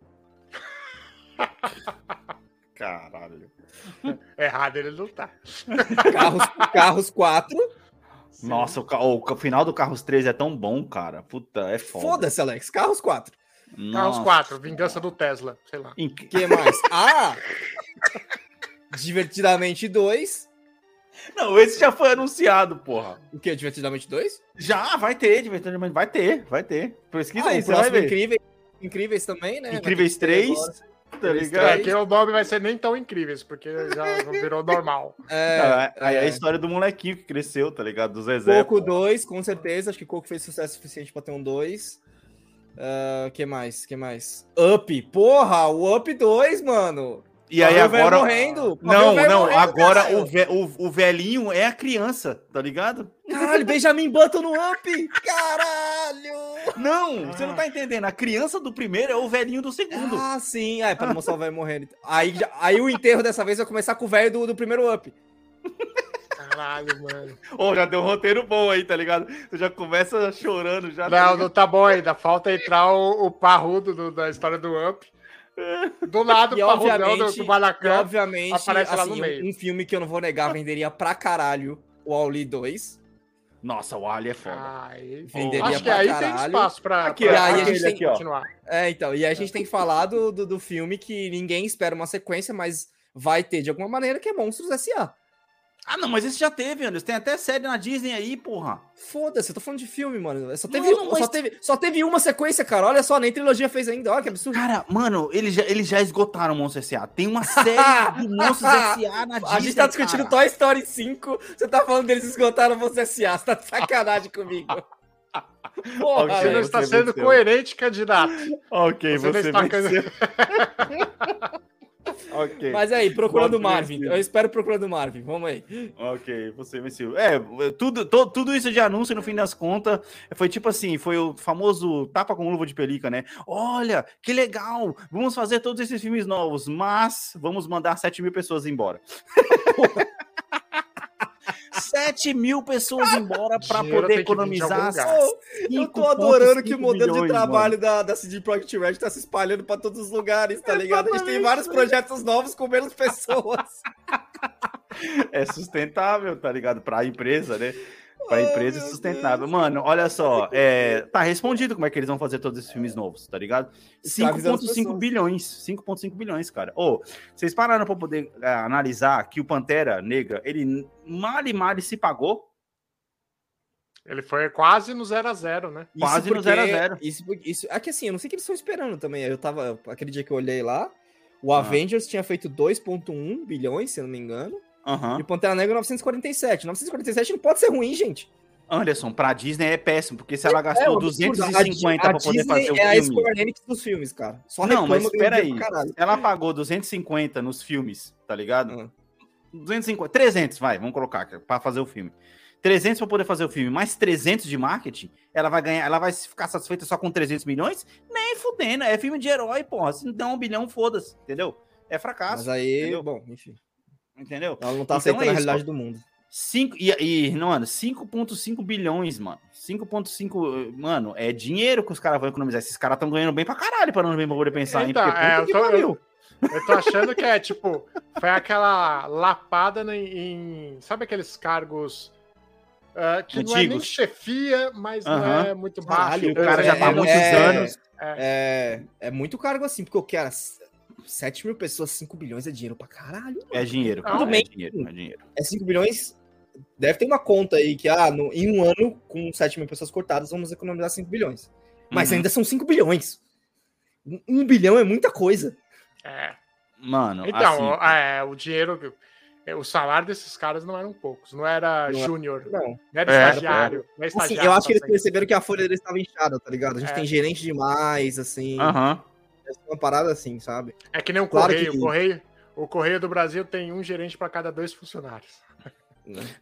Caralho. Errado ele não tá. Carros, Carros 4. Nossa, o, o ca- final do Carros 3 é tão bom, cara. Puta, é foda. Foda-se, Alex. Carros 4. Carros Nossa. 4, Vingança do Tesla, sei lá. Em- O que mais? Ah! Divertidamente 2. Não, esse já foi anunciado, porra. O que? Divertidamente 2? Já, vai ter, divertidamente. Vai ter, vai ter. Pesquisa Ah, aí, o você vai ver. Incríveis, Incríveis também, né? Incríveis Vai ter que ter 3, agora. Tá ligado? É que o nome vai ser nem tão incríveis, porque já virou normal. É, Ah, aí é a é. história do molequinho que cresceu, tá ligado? Do Zezé. Coco pô. 2, com certeza. Acho que Coco fez sucesso suficiente pra ter um 2. O que mais? que mais? Up. Porra, o Up 2, mano. E aí agora. morrendo. Não, não, morrendo, agora o, ve- o, o velhinho é a criança, tá ligado? Caralho, Benjamin Button no Up! Caralho! Não, você não tá entendendo. A criança do primeiro é o velhinho do segundo. Ah, sim. É, pra mostrar o velho morrendo. Aí, já- aí o enterro dessa vez vai começar com o velho do, do primeiro Up. Caralho, mano. Ô, já deu um roteiro bom aí, tá ligado? Você já começa chorando já. tá Não, não tá bom ainda. Falta entrar o, o parrudo do- da história do Up. Do lado, E o parrudão do, obviamente, do e Balacan. obviamente aparece lá no assim, meio. um, um filme que eu não vou negar venderia pra caralho o Auli 2. Nossa, o Ali é foda. Aí, Venderia acho que aí tem caralho. espaço pra, Aqui, pra aí a gente tem- aqui, continuar. É, então, e aí a gente tem que falar do, do, do filme que ninguém espera uma sequência, mas vai ter de alguma maneira, que é Monstros S.A. Ah, não, mas esse já teve, Anderson. Tem até série na Disney aí, porra. Foda-se, eu tô falando de filme, mano. Só teve, Mano, mas- só, teve, só teve uma sequência, cara. Olha só, nem trilogia fez ainda. Olha que absurdo. Cara, mano, eles já, eles já esgotaram o Monstro S.A. Tem uma série do Monstros S.A. na Disney, a gente tá discutindo cara. Toy Story 5, você tá falando deles esgotaram você S.A. Você tá de sacanagem comigo. Porra, Ok, Você não está você sendo venceu. coerente, candidato. Ok, Você não você, está venceu. ok. Mas aí, procurando Voto Marvin. Eu espero procurando Marvin. Vamos aí. Ok, você venceu. É, tudo, to- tudo isso de anúncio, no fim das contas, foi tipo assim, foi o famoso tapa com luva de pelica, né? Olha, que legal, vamos fazer todos esses filmes novos, mas vamos mandar 7 mil pessoas embora. 7 mil pessoas embora para poder de economizar. Eu tô 5,5 adorando que o modelo de milhões, trabalho da, da CD Projekt Red tá se espalhando pra todos os lugares, tá ligado? A gente tem vários projetos novos com menos pessoas. é sustentável, tá ligado? Para a empresa, né? Para a empresa sustentável. Mano, olha só, é, tá respondido como é que eles vão fazer todos esses filmes novos, tá ligado? Escravizando as 5,5 pessoas. bilhões. 5,5 bilhões, cara. Ô, vocês pararam para poder é, analisar que o Pantera Negra, ele mal e mal se pagou? Ele foi quase no 0 a 0 né? Quase no porque- 0 a 0. Isso, isso, é que assim, eu não sei o que eles estão esperando também. Eu tava, aquele dia que eu olhei lá, o Avengers tinha feito 2.1 bilhões, se eu não me engano, Aham. e Pantera Negra 947. 947 não pode ser ruim, gente. Anderson, pra Disney é péssimo, porque se ela gastou É, um absurdo. 250 A para poder Disney fazer o é a filme. Square Enix dos filmes, cara. Só Não, mas espera aí. pra. Ela pagou 250 nos filmes, tá ligado? Ah. 250, 300, vai, vamos colocar para fazer o filme. 300 para poder fazer o filme, mais 300 de marketing, ela vai ganhar, ela vai ficar satisfeita só com 300 milhões? Nem fudendo, é filme de herói, porra. Se não der um bilhão, foda-se, entendeu? É fracasso, Mas aí, entendeu? bom, enfim. Entendeu? Ela não Então tá aceitando é a isso, realidade do mundo. Cinco, e, e, mano, 5,5 bilhões, mano. 5,5, mano, é dinheiro que os caras vão economizar. Esses caras estão ganhando bem pra caralho, para não bem pra poder pensar Então, em. porque é, puta eu que tô- pariu. Eu tô achando que é tipo, foi aquela lapada em. em- sabe aqueles cargos ah, que não é nem Antigos. chefia, mas não Aham. é muito baixo. Caralho, o cara já tá há é, muitos é, anos. É, é muito cargo assim, porque eu quero 7 mil pessoas, 5 bilhões é dinheiro pra caralho. É dinheiro, cara. Tudo É bem. dinheiro, é dinheiro. É 5 bilhões. Deve ter uma conta aí que, ah, no- em um ano, com 7 mil pessoas cortadas, vamos economizar 5 bilhões. Mas Uhum. ainda são 5 bilhões. Um- Um bilhão é muita coisa. É. Mano, Então, assim, é, o dinheiro. O salário desses caras não eram poucos, não era Não é- júnior, Não. não era É, estagiário. Não é Assim, estagiário eu acho que eles perceberam que a folha deles estava inchada, tá ligado? A gente É. tem gerente demais, assim. aham. Uma parada assim, sabe? É que nem o Claro Correio. que- O Correio. O Correio do Brasil tem um gerente para cada dois funcionários.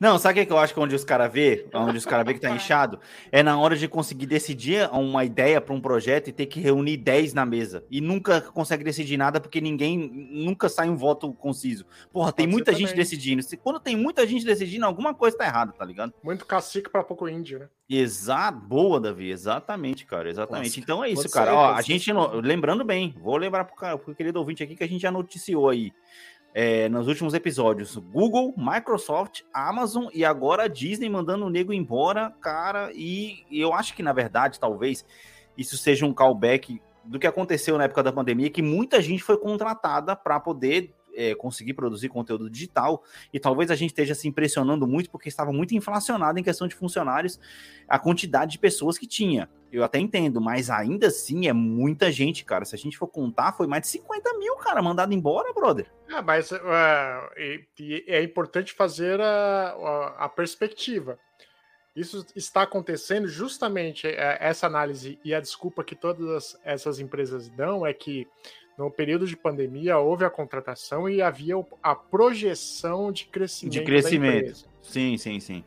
Não, sabe o que que eu acho que onde os caras vê, onde os caras vê que tá inchado, é na hora de conseguir decidir uma ideia para um projeto e ter que reunir 10 na mesa e nunca consegue decidir nada porque ninguém nunca sai um voto conciso. Porra, tem Pode ser muita gente também. decidindo. Quando tem muita gente decidindo, alguma coisa tá errada, tá ligado? Muito cacique para pouco índio, né? Exato, boa, Davi, exatamente, cara, exatamente. Nossa, então é isso, cara. Ó, a gente, lembrando bem, vou lembrar pro, cara, pro querido ouvinte aqui que a gente já noticiou aí é, nos últimos episódios: Google, Microsoft, Amazon e agora a Disney mandando o nego embora, cara. E, e eu acho que na verdade, talvez isso seja um callback do que aconteceu na época da pandemia, que muita gente foi contratada para poder é, conseguir produzir conteúdo digital e talvez a gente esteja se impressionando muito porque estava muito inflacionado em questão de funcionários a quantidade de pessoas que tinha. Eu até entendo, mas ainda assim é muita gente, cara. Se a gente for contar, foi mais de 50 mil, cara, mandado embora, brother. É, mas é, e- e é importante fazer a, a- a perspectiva. Isso está acontecendo justamente é, essa análise e a desculpa que todas essas empresas dão é que no período de pandemia houve a contratação e havia a projeção de crescimento. De crescimento. Sim, sim, sim.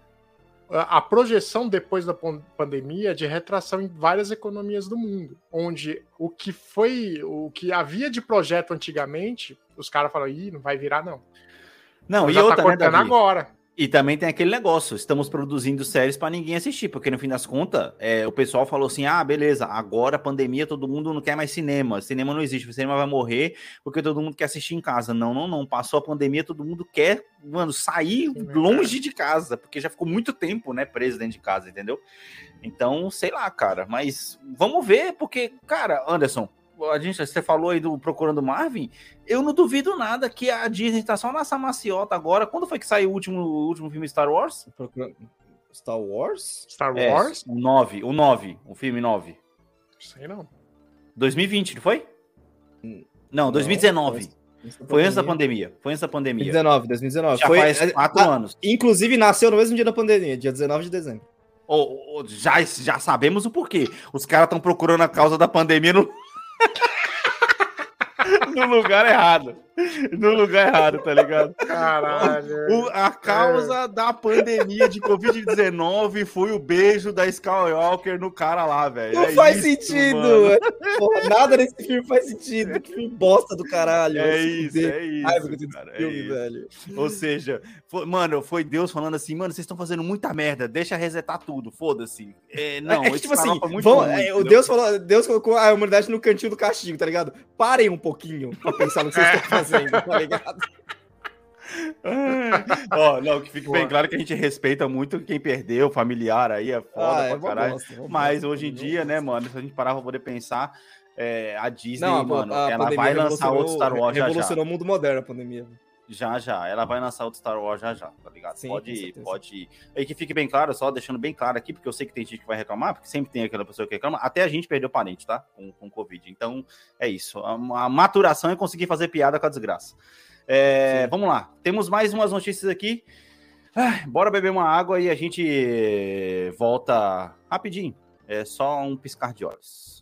a projeção depois da pan- pandemia é de retração em várias economias do mundo, onde o que foi, o que havia de projeto antigamente, os caras falaram, ih, não vai virar não. Não, e Já outra, tá né, cortando Davi? agora. E também tem aquele negócio, estamos produzindo séries para ninguém assistir, porque no fim das contas, é, o pessoal falou assim: ah, beleza, agora a pandemia, todo mundo não quer mais cinema, cinema não existe, o cinema vai morrer porque todo mundo quer assistir em casa. Não, não, não. Passou a pandemia, todo mundo quer, mano, sair Sim, longe de casa, porque já ficou muito tempo, né, preso dentro de casa, entendeu? Então, sei lá, cara, mas vamos ver, porque, cara, Anderson, a gente, você falou aí do Procurando Marvin, eu não duvido nada que a Disney tá só nessa maciota agora. Quando foi que saiu o último, o último filme Star Wars? Star Wars? Star É, Wars? o 9, o 9, o filme 9. Sei não. 2020, não foi? Hum, Não, 2019. foi- Foi antes da pandemia. Foi antes da pandemia. 2019, 2019. Já Foi, faz é, quatro a- anos. Inclusive nasceu no mesmo dia da pandemia, dia 19 de dezembro. Ô, ô, já, já sabemos o porquê. Os caras estão procurando a causa da pandemia no... no lugar errado. No lugar errado, tá ligado? Caralho. O- a causa da pandemia de Covid-19 foi o beijo da Skywalker no cara lá, velho. Não É faz isso, sentido! Porra, nada nesse filme faz sentido. Que filme bosta do caralho. É isso, é isso. Tenho cara, é filme, isso. velho. Ou seja, foi- mano, foi Deus falando assim, mano, vocês estão fazendo muita merda, deixa resetar tudo, foda-se. É, não, é que, tipo assim, muito vão- ruim, é, o? Deus falou, Deus colocou a humanidade no cantinho do castigo, tá ligado? Parem um pouquinho pra pensar no que vocês estão fazendo, tá ligado? Ó, não, que fique bem Boa. claro que a gente respeita muito quem perdeu, familiar aí, é foda Ah, é caralho. bosta, uma Mas hoje em dia, né, mano, se a gente parar pra poder pensar, é, a Disney, Não, mano, a ela vai lançar outro Star Wars já já. Revolucionou o mundo moderno, a pandemia. Já, já. Ela vai lançar outro Star Wars já, já, tá ligado? Sim, pode, certeza. pode. E que fique bem claro, só deixando bem claro aqui, porque eu sei que tem gente que vai reclamar, porque sempre tem aquela pessoa que reclama. Até a gente perdeu parente, tá? Com, com Covid. Então, é isso. A, a maturação é conseguir fazer piada com a desgraça. É, vamos lá. Temos mais umas notícias aqui. Ah, bora beber uma água e a gente volta rapidinho. É só um piscar de olhos.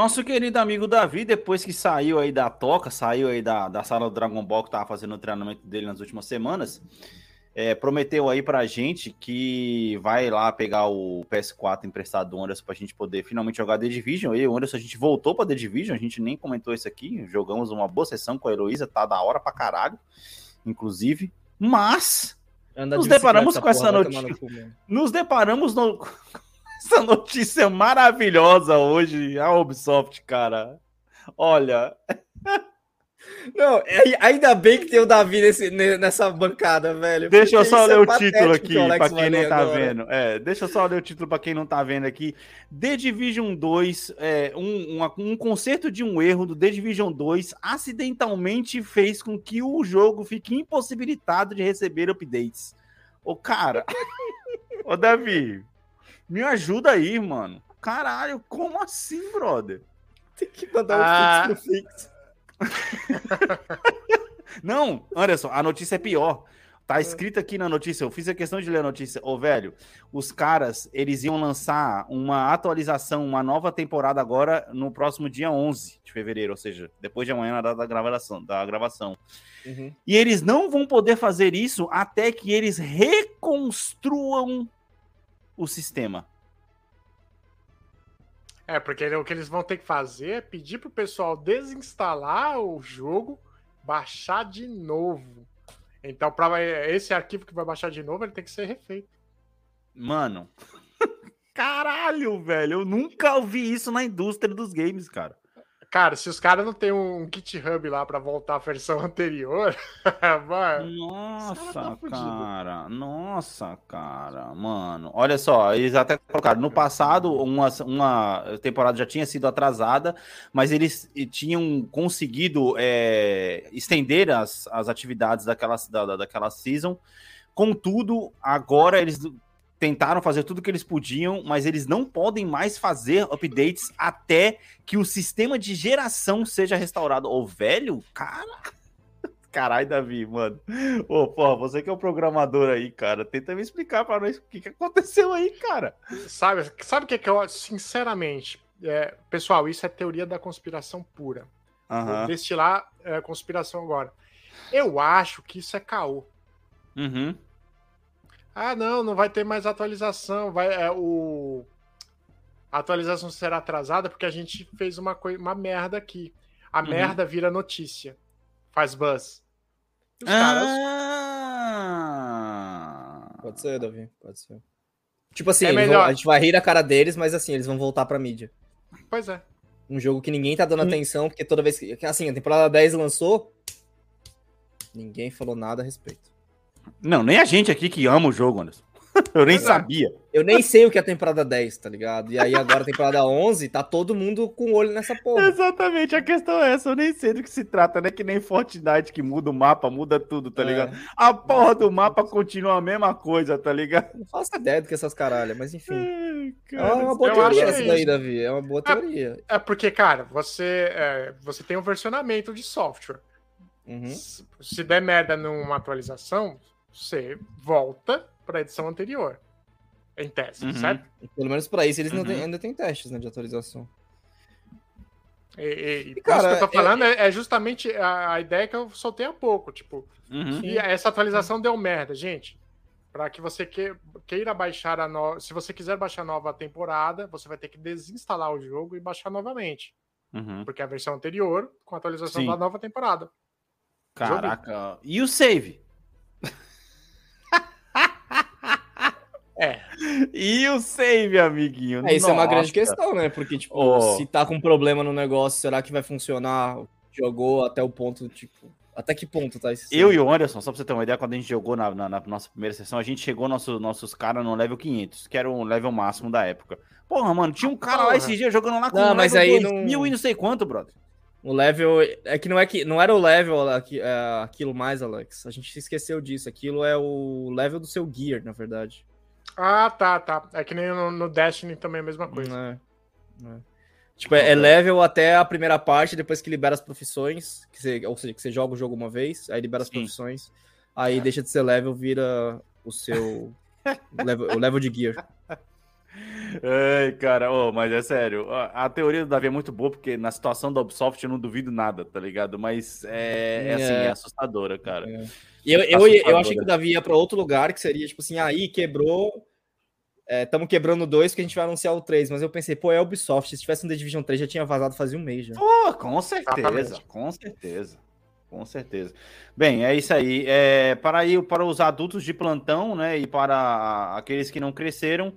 Nosso querido amigo Davi, depois que saiu aí da toca, saiu aí da, da sala do Dragon Ball que tava fazendo o treinamento dele nas últimas semanas, é, prometeu aí pra gente que vai lá pegar o PS4 emprestado do Anderson pra gente poder finalmente jogar The Division. E o Anderson, a gente voltou pra The Division, a gente nem comentou isso aqui, jogamos uma boa sessão com a Heloísa, tá da hora pra caralho, inclusive, mas Nos de deparamos com essa notícia. nos deparamos no- essa notícia maravilhosa hoje, a Ubisoft, cara. Olha, Não, é- ainda bem que tem o Davi nesse- ne- nessa bancada, velho. deixa eu só isso ler é o título aqui para quem não tá agora. vendo. É, deixa eu só ler o título para quem não tá vendo aqui. The Division 2, é, um, uma- um conserto de um erro do The Division 2 acidentalmente fez com que o jogo fique impossibilitado de receber updates. Ô, cara, ô, Davi, me ajuda aí, mano. Caralho, como assim, brother? Tem que mandar um Ah. fix no fix. Não, Anderson, a notícia é pior. Tá escrito aqui na notícia, eu fiz a questão de ler a notícia. Ô, velho, os caras, eles iam lançar uma atualização, uma nova temporada agora no próximo dia 11 de fevereiro, ou seja, depois de amanhã na data da gravação. Da gravação. Uhum. E eles não vão poder fazer isso até que eles reconstruam o sistema. É, porque o que eles vão ter que fazer é pedir pro pessoal desinstalar o jogo, baixar de novo. Então, para esse arquivo que vai baixar de novo, ele tem que ser refeito. Mano, caralho, velho, eu nunca ouvi isso na indústria dos games, cara. Cara, se os caras não tem um GitHub lá para voltar à versão anterior, mano, Nossa, tá fudido. cara. Nossa, cara. Mano, olha só, eles até colocaram. No passado, uma, uma temporada já tinha sido atrasada, mas eles tinham conseguido é, estender as, as atividades daquela, da, da- daquela season Contudo, agora eles tentaram fazer tudo o que eles podiam, mas eles não podem mais fazer updates até que o sistema de geração seja restaurado. Ô, velho, cara. Caralho, Davi, mano. Ô, porra, você que é o programador aí, cara, tenta me explicar pra nós o que, que aconteceu aí, cara. Sabe, sabe o que, que eu, sinceramente, é, pessoal, isso é teoria da conspiração pura. Aham. Vou destilar é, conspiração agora. Eu acho que isso é caô. Uhum. Ah, não, não vai ter mais atualização. Vai, é, o... A atualização será atrasada porque a gente fez uma, coi... uma merda aqui. A Uhum. merda vira notícia. Faz buzz. Os caras. Ah. Pode ser, Davi, pode ser. Tipo assim, É vão- a gente vai rir da cara deles, mas assim, eles vão voltar pra mídia. Pois é. Um jogo que ninguém tá dando Hum. atenção, porque toda vez que. que, Assim, a temporada 10 lançou, ninguém falou nada a respeito. Não, nem a gente aqui que ama o jogo, Anderson. Eu nem é. sabia. Eu nem sei o que é a temporada 10, tá ligado? E aí agora a temporada 11, tá todo mundo com o olho nessa porra. Exatamente, a questão é essa. Eu nem sei do que se trata, né? Que nem Fortnite que muda o mapa, muda tudo, tá É. ligado? A porra do mapa continua a mesma coisa, tá ligado? Não faço ideia do que essas caralhas, mas enfim. Ai, É cara, uma boa teoria essa é daí. Davi. É uma boa teoria. É porque, cara, você, é, você tem um versionamento de software. Uhum. Se se der merda numa atualização, você volta para a edição anterior. Em tese, Uhum. certo? E Pelo menos pra isso eles não Uhum. têm- ainda tem testes né, de atualização. E, e, e por cara, isso que eu tô é- falando é, é justamente a, a ideia que eu soltei há pouco. Tipo, Uhum. e essa atualização deu merda, gente. Para que você que- queira baixar a nova. Se você quiser baixar a nova temporada, você vai ter que desinstalar o jogo e baixar novamente. Uhum. Porque é a versão anterior com a atualização Sim. da nova temporada. Caraca. E o save? É. E o save, amiguinho? É, isso é uma grande questão, né? Porque, tipo, Oh. se tá com problema no negócio, será que vai funcionar? Jogou até o ponto, tipo. Até que ponto tá esse. Eu e o Anderson, só pra você ter uma ideia, quando a gente jogou na, na- na nossa primeira sessão, a gente chegou nosso, nossos caras no level 500, que era o level máximo da época. Porra, mano, tinha um cara lá Porra. esse dia jogando lá com Não, um mas level aí 2000 não- e não sei quanto, brother. O level. É que não é que. Não era o level aqui- é, aquilo mais, Alex. A gente esqueceu disso. Aquilo é o level do seu gear, na verdade. Ah, tá, tá. É que nem no, no Destiny também é a mesma coisa. Não é- é. Tipo, é, é level até a primeira parte, depois que libera as profissões, que você, ou seja, que você joga o jogo uma vez, aí libera as Sim. profissões, aí deixa de ser level, vira o seu level, o level de gear. Ai, cara, ô, mas é sério. A, a teoria do Davi é muito boa, porque na situação da Ubisoft eu não duvido nada, tá ligado? Mas é, é assim, É. é assustadora, cara. E eu, eu, eu Assustador, achei que o Davi ia pra outro lugar, que seria tipo assim, aí quebrou. Estamos quebrando dois porque a gente vai anunciar o 3, mas eu pensei, pô, é a Ubisoft. Se tivesse um The Division 3, já tinha vazado fazia um mês já. Pô, com certeza, Exatamente. com certeza. Com certeza. Bem, é isso aí. É, para, ir, para os adultos de plantão, né, e para aqueles que não cresceram,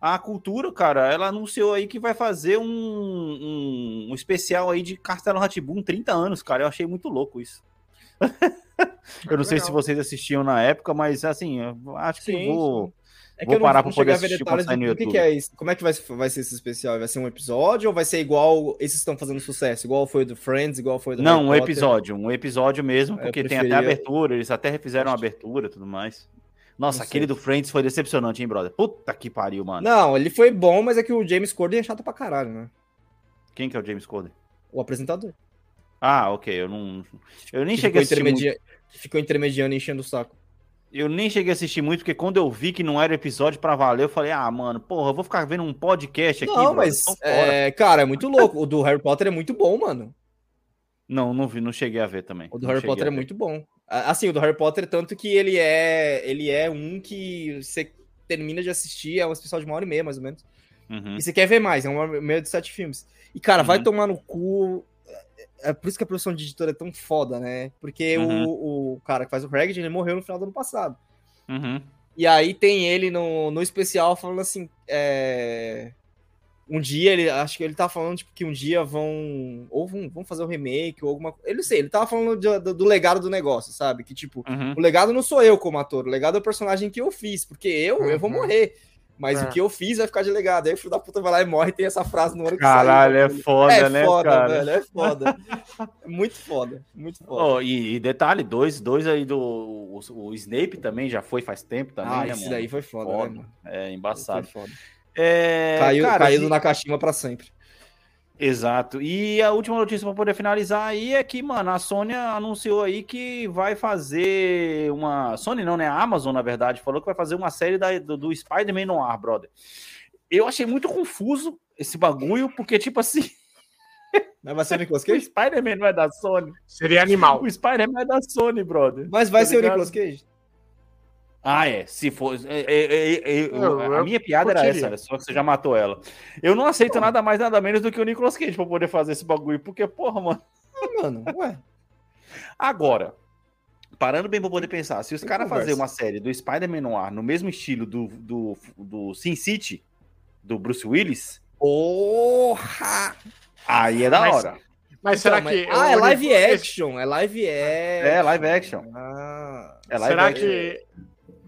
a cultura, cara, ela anunciou aí que vai fazer um, um, um especial aí de Castelo Ratibum 30 anos, cara. Eu achei muito louco isso. eu não sei se vocês assistiam na época, mas assim, eu acho que Sim, vou. É Vou parar pra cheguei poder assistir quando sair no o que, YouTube. que é isso. Como é que vai, vai ser esse especial? Vai ser um episódio ou vai ser igual esses que estão fazendo sucesso? Igual foi o do Friends, igual foi o do Não, Harry um Potter? episódio, um episódio mesmo, Eu porque tem até preferia- abertura, eles até refizeram a abertura e tudo mais. Nossa, aquele do Friends foi decepcionante, hein, brother? Puta que pariu, mano. Não, ele foi bom, mas é que o James Corden é chato pra caralho, né? Quem que é o James Corden? O apresentador. Ah, ok, eu não. Eu nem que cheguei a assistir muito. intermedia... que ficou intermediando e enchendo o saco. Eu nem cheguei a assistir muito, porque quando eu vi que não era episódio pra valer, eu falei, ah, mano, porra, eu vou ficar vendo um podcast aqui, não, brother, mas, fora. é, cara, é muito louco. O do Harry Potter é muito bom, mano. Não, não vi, não cheguei a ver também. O do Não Harry Potter é muito bom. Assim, o do Harry Potter, tanto que ele é ele é um que você termina de assistir, é um especial de uma hora e meia, mais ou menos. Uhum. E você quer ver mais, é uma hora e meia de sete filmes. E, cara, vai Uhum. tomar no cu. É por isso que a produção de editora é tão foda, né? Porque Uhum. o, o cara que faz o Hagrid, ele morreu no final do ano passado. Uhum. E aí tem ele no, no especial falando assim, é... Um dia ele, acho que ele tava falando tipo, que um dia vão, ou vão, vão fazer um remake ou alguma coisa. Eu não sei, ele tava falando de- do, do legado do negócio, sabe? Que tipo, Uhum. o legado não sou eu como ator, o legado é o personagem que eu fiz, porque eu, eu vou Uhum. morrer. Mas É. o que eu fiz vai ficar de legado. Aí o filho da puta vai lá e morre e tem essa frase no ano que Caralho, saiu, é velho. foda, é né, foda, cara? velho, é foda. É muito foda, muito foda. Ó, e, e detalhe, dois, dois aí do. O, o Snape também já foi faz tempo também. ah, né, esse mano? daí foi foda, Foda. né, mano? É Foi embaçado. foda. É, Caiu, cara, caiu e- do Nakashima pra sempre. Exato. E a última notícia para poder finalizar aí é que, mano, a Sony anunciou aí que vai fazer uma. Sony não, né? A Amazon, na verdade, falou que vai fazer uma série da- do, do Spider-Man no ar, brother. Eu achei muito confuso esse bagulho, porque, tipo assim, Mas vai ser o Nicolas o Cage? Spider-Man não é da Sony. Seria animal. O Spider-Man é da Sony, brother. Mas vai Tá ser o ligado? Nicolas Cage? Ah, é. Se for. é, é, é, é, eu- Eu- a eu minha piada era essa, só que você já matou ela. Eu não aceito nada mais, nada menos do que o Nicolas Cage pra poder fazer esse bagulho, porque, porra, mano. Ah, mano, ué. Agora, parando bem pra poder pensar, se os caras fazer uma série do Spider-Man no ar no mesmo estilo do, do, do Sin City, do Bruce Willis, Porra! aí é da Mas- hora. Mas Então, será mas- que. Ah, é live action, é live action. É, live action. Ah, É live será action. que.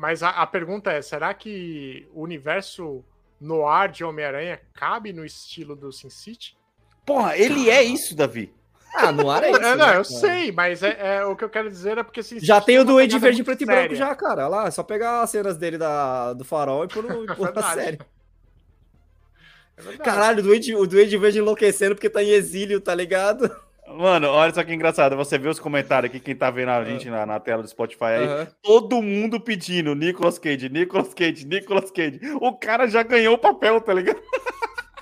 Mas a, a pergunta é: será que o universo no ar de Homem-Aranha cabe no estilo do Sin City? Porra, ele é isso, Davi. ah, no ar é isso. É, não, né, eu cara? sei, mas é, é o que eu quero dizer é porque Sin Já tem o Duende Verde preto e branco já, cara. Olha lá, é só pegar as cenas dele da, do farol e pôr, no, na série. É verdade. Caralho, o Duende, o Duende Verde enlouquecendo porque tá em exílio, tá ligado? Mano, olha só que engraçado. Você vê os comentários aqui, quem tá vendo a gente na, na tela do Spotify aí. Aham. Todo mundo pedindo Nicolas Cage, Nicolas Cage, Nicolas Cage. O cara já ganhou o papel, tá ligado?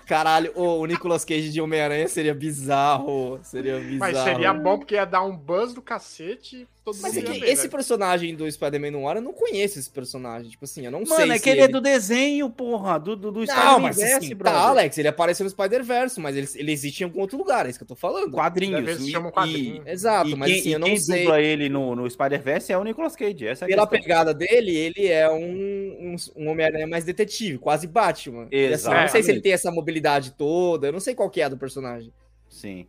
Caralho, ô, o Nicolas Cage de Homem-Aranha seria bizarro. Seria bizarro. Mas seria bom porque ia dar um buzz do cacete. Todo Mas é que esse velho. personagem do Spider-Man no ar, eu não conheço esse personagem. Tipo assim, eu não sei Mano, é se que ele é do desenho, porra, do, do, do Não, Spider-Man mas Verse, assim, brother. tá, Alex, ele apareceu no Spider-Verse, mas ele, ele existe em algum outro lugar, é isso que eu tô falando. Quadrinhos. Deve ser E- um quadrinho. Exato, E, mas quem, assim, e eu não quem sei. dubla ele no, no Spider-Verse é o Nicolas Cage. Essa é a Pela questão. pegada dele, ele é um, um, um Homem-Aranha mais detetive, quase Batman. E, assim, eu não sei se ele tem essa mobilidade toda, eu não sei qual que é a do personagem. Sim.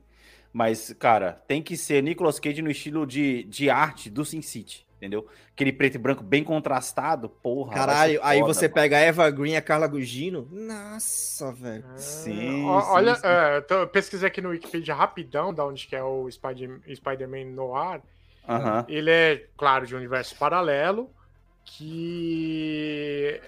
Mas, cara, tem que ser Nicolas Cage no estilo de, de arte do Sin City, entendeu? Aquele preto e branco bem contrastado, porra. Caralho, ser aí foda, você mano. pega a Eva Green e a Carla Gugino. Nossa, velho. Sim, Ó, sim, Olha, sim. é, eu tô- eu pesquisei aqui no Wikipedia rapidão, da onde que é o Spider- Spider-Man no ar. Aham. Ele é, claro, de um universo paralelo, que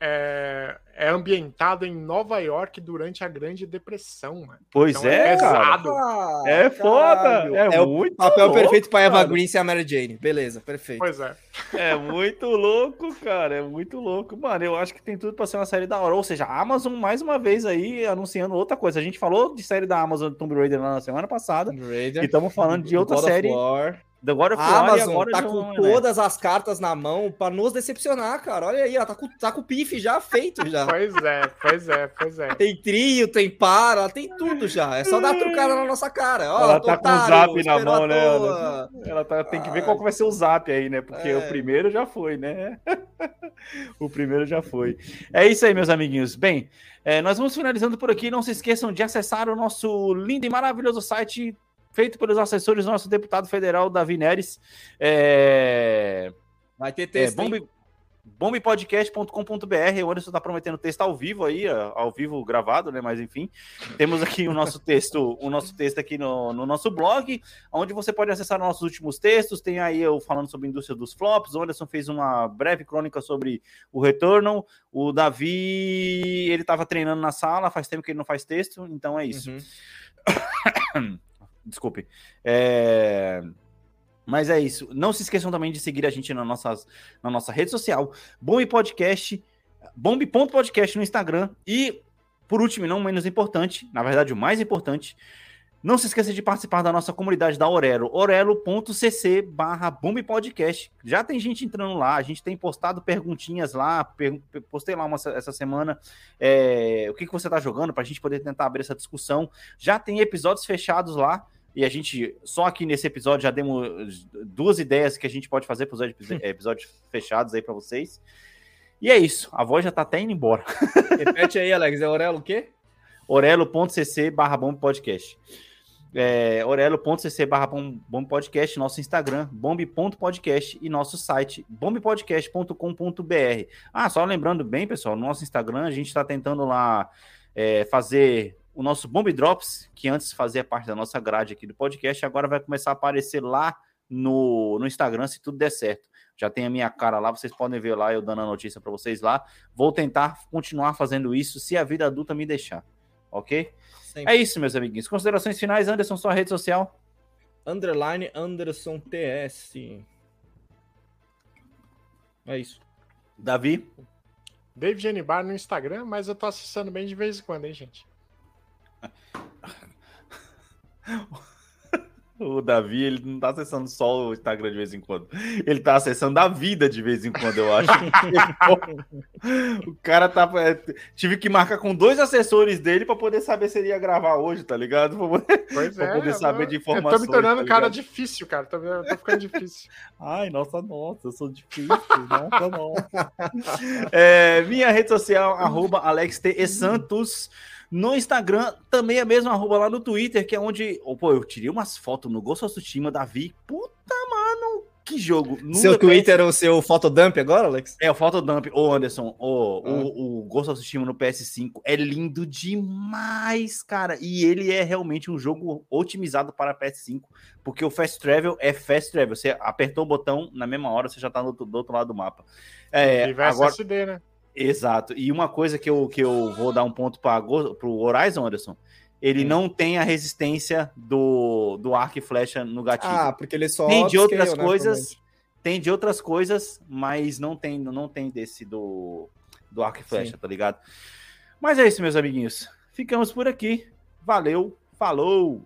é, é ambientado em Nova York durante a Grande Depressão, mano. Pois Então é, é cara. pesado. É foda. É, É o muito Papel louco, perfeito pra Eva. Green ser a Mary Jane. Beleza, perfeito. Pois é. É muito louco, cara. É muito louco. Mano, eu acho que tem tudo pra ser uma série da hora. Ou seja, a Amazon, mais uma vez aí, anunciando outra coisa. A gente falou de série da Amazon Tomb Raider lá na semana passada. Tomb Raider, E estamos falando de outra God of série War. Da God of A War. e Amazon agora tá com é, né? todas as cartas na mão pra nos decepcionar, cara. Olha aí, ela tá com, tá com o pife já feito já. Pois é, pois é, pois é. Tem trio, tem para, tem tudo já. É só dar trucada na nossa cara. Ó, Ela tá com o otário, zap na mão, né, toa. Ela tá- tem que ver qual que vai ser o zap aí, né? Porque É. o primeiro já foi, né? o primeiro já foi. É isso aí, meus amiguinhos. Bem, é, nós vamos finalizando por aqui. Não se esqueçam de acessar o nosso lindo e maravilhoso site feito pelos assessores do nosso deputado federal, Davi Neres. É, Vai ter é, texto. hein? bombe, bombepodcast.com.br. O Anderson tá prometendo texto ao vivo aí, ao vivo gravado, né? Mas enfim, temos aqui o nosso texto, o nosso texto aqui no, no nosso blog, onde você pode acessar nossos últimos textos. Tem aí eu falando sobre a indústria dos flops. O Anderson fez uma breve crônica sobre o Returnal. O Davi, ele tava treinando na sala, faz tempo que ele não faz texto, então é isso. Uhum. Desculpe. É, Mas é isso. Não se esqueçam também de seguir a gente na, nossas, na nossa rede social, Bombe Podcast, bombe.podcast no Instagram. E, por último, e não menos importante, na verdade, o mais importante, não se esqueça de participar da nossa comunidade da Orelo, orelo.cc barra Podcast. Já tem gente entrando lá, a gente tem postado perguntinhas lá, per- postei lá uma, essa semana é, o que, que você está jogando para a gente poder tentar abrir essa discussão. Já tem episódios fechados lá, e a gente, só aqui nesse episódio, já demos duas ideias que a gente pode fazer para os episódios fechados aí para vocês. E é isso, a voz já tá até indo embora. Repete aí, Alex. É Aurelo o quê? orelo.cc barra podcast. É, orelo.cc barra nosso Instagram, bomb.podcast e nosso site, bombpodcast.com.br. Ah, só lembrando bem, pessoal, no nosso Instagram a gente está tentando lá é, fazer o nosso Bomb Drops, que antes fazia parte da nossa grade aqui do podcast, agora vai começar a aparecer lá no, no Instagram, se tudo der certo. Já tem a minha cara lá, vocês podem ver lá, eu dando a notícia para vocês lá. Vou tentar continuar fazendo isso se a vida adulta me deixar, ok? Sempre. É isso, meus amiguinhos. Considerações finais, Anderson, sua rede social? Underline Anderson TS. É isso. Davi? David Anibar no Instagram, mas eu tô acessando bem de vez em quando, hein, gente? O Davi, ele não tá acessando só o Instagram de vez em quando. Ele tá acessando a vida de vez em quando, eu acho. o cara tá. É, tive que marcar com dois assessores dele para poder saber se ele ia gravar hoje, tá ligado? Pra poder, pois pra é, poder saber de informações. Eu tô me tornando tá cara difícil, cara. Tô, tô ficando difícil. Ai, nossa, nossa, eu sou difícil. nossa, nossa. É, minha rede social, arroba AlexT Santos. No Instagram, também é mesmo arroba lá no Twitter, que é onde. Oh, pô, eu tirei umas fotos no Ghost of Tsushima, Davi. Puta, mano, que jogo. No seu Twitter é o seu fotodump agora, Alex? É, o fotodump. Ô, Anderson, oh, ah. o, o Ghost of Tsushima no PS5 é lindo demais, cara. E ele é realmente um jogo otimizado para PS5, porque o Fast Travel é Fast Travel. Você apertou o botão, na mesma hora você já tá do, do outro lado do mapa. É, agora... SD, né? Exato. E uma coisa que eu, que eu vou dar um ponto para o Horizon, Anderson, ele hum. não tem a resistência do, do arco e flecha no gatilho. Ah, porque ele só tem de outras né, coisas, tem de outras coisas, mas não tem não tem desse do do arco e flecha, Sim. tá ligado? Mas é isso, meus amiguinhos. Ficamos por aqui. Valeu, falou.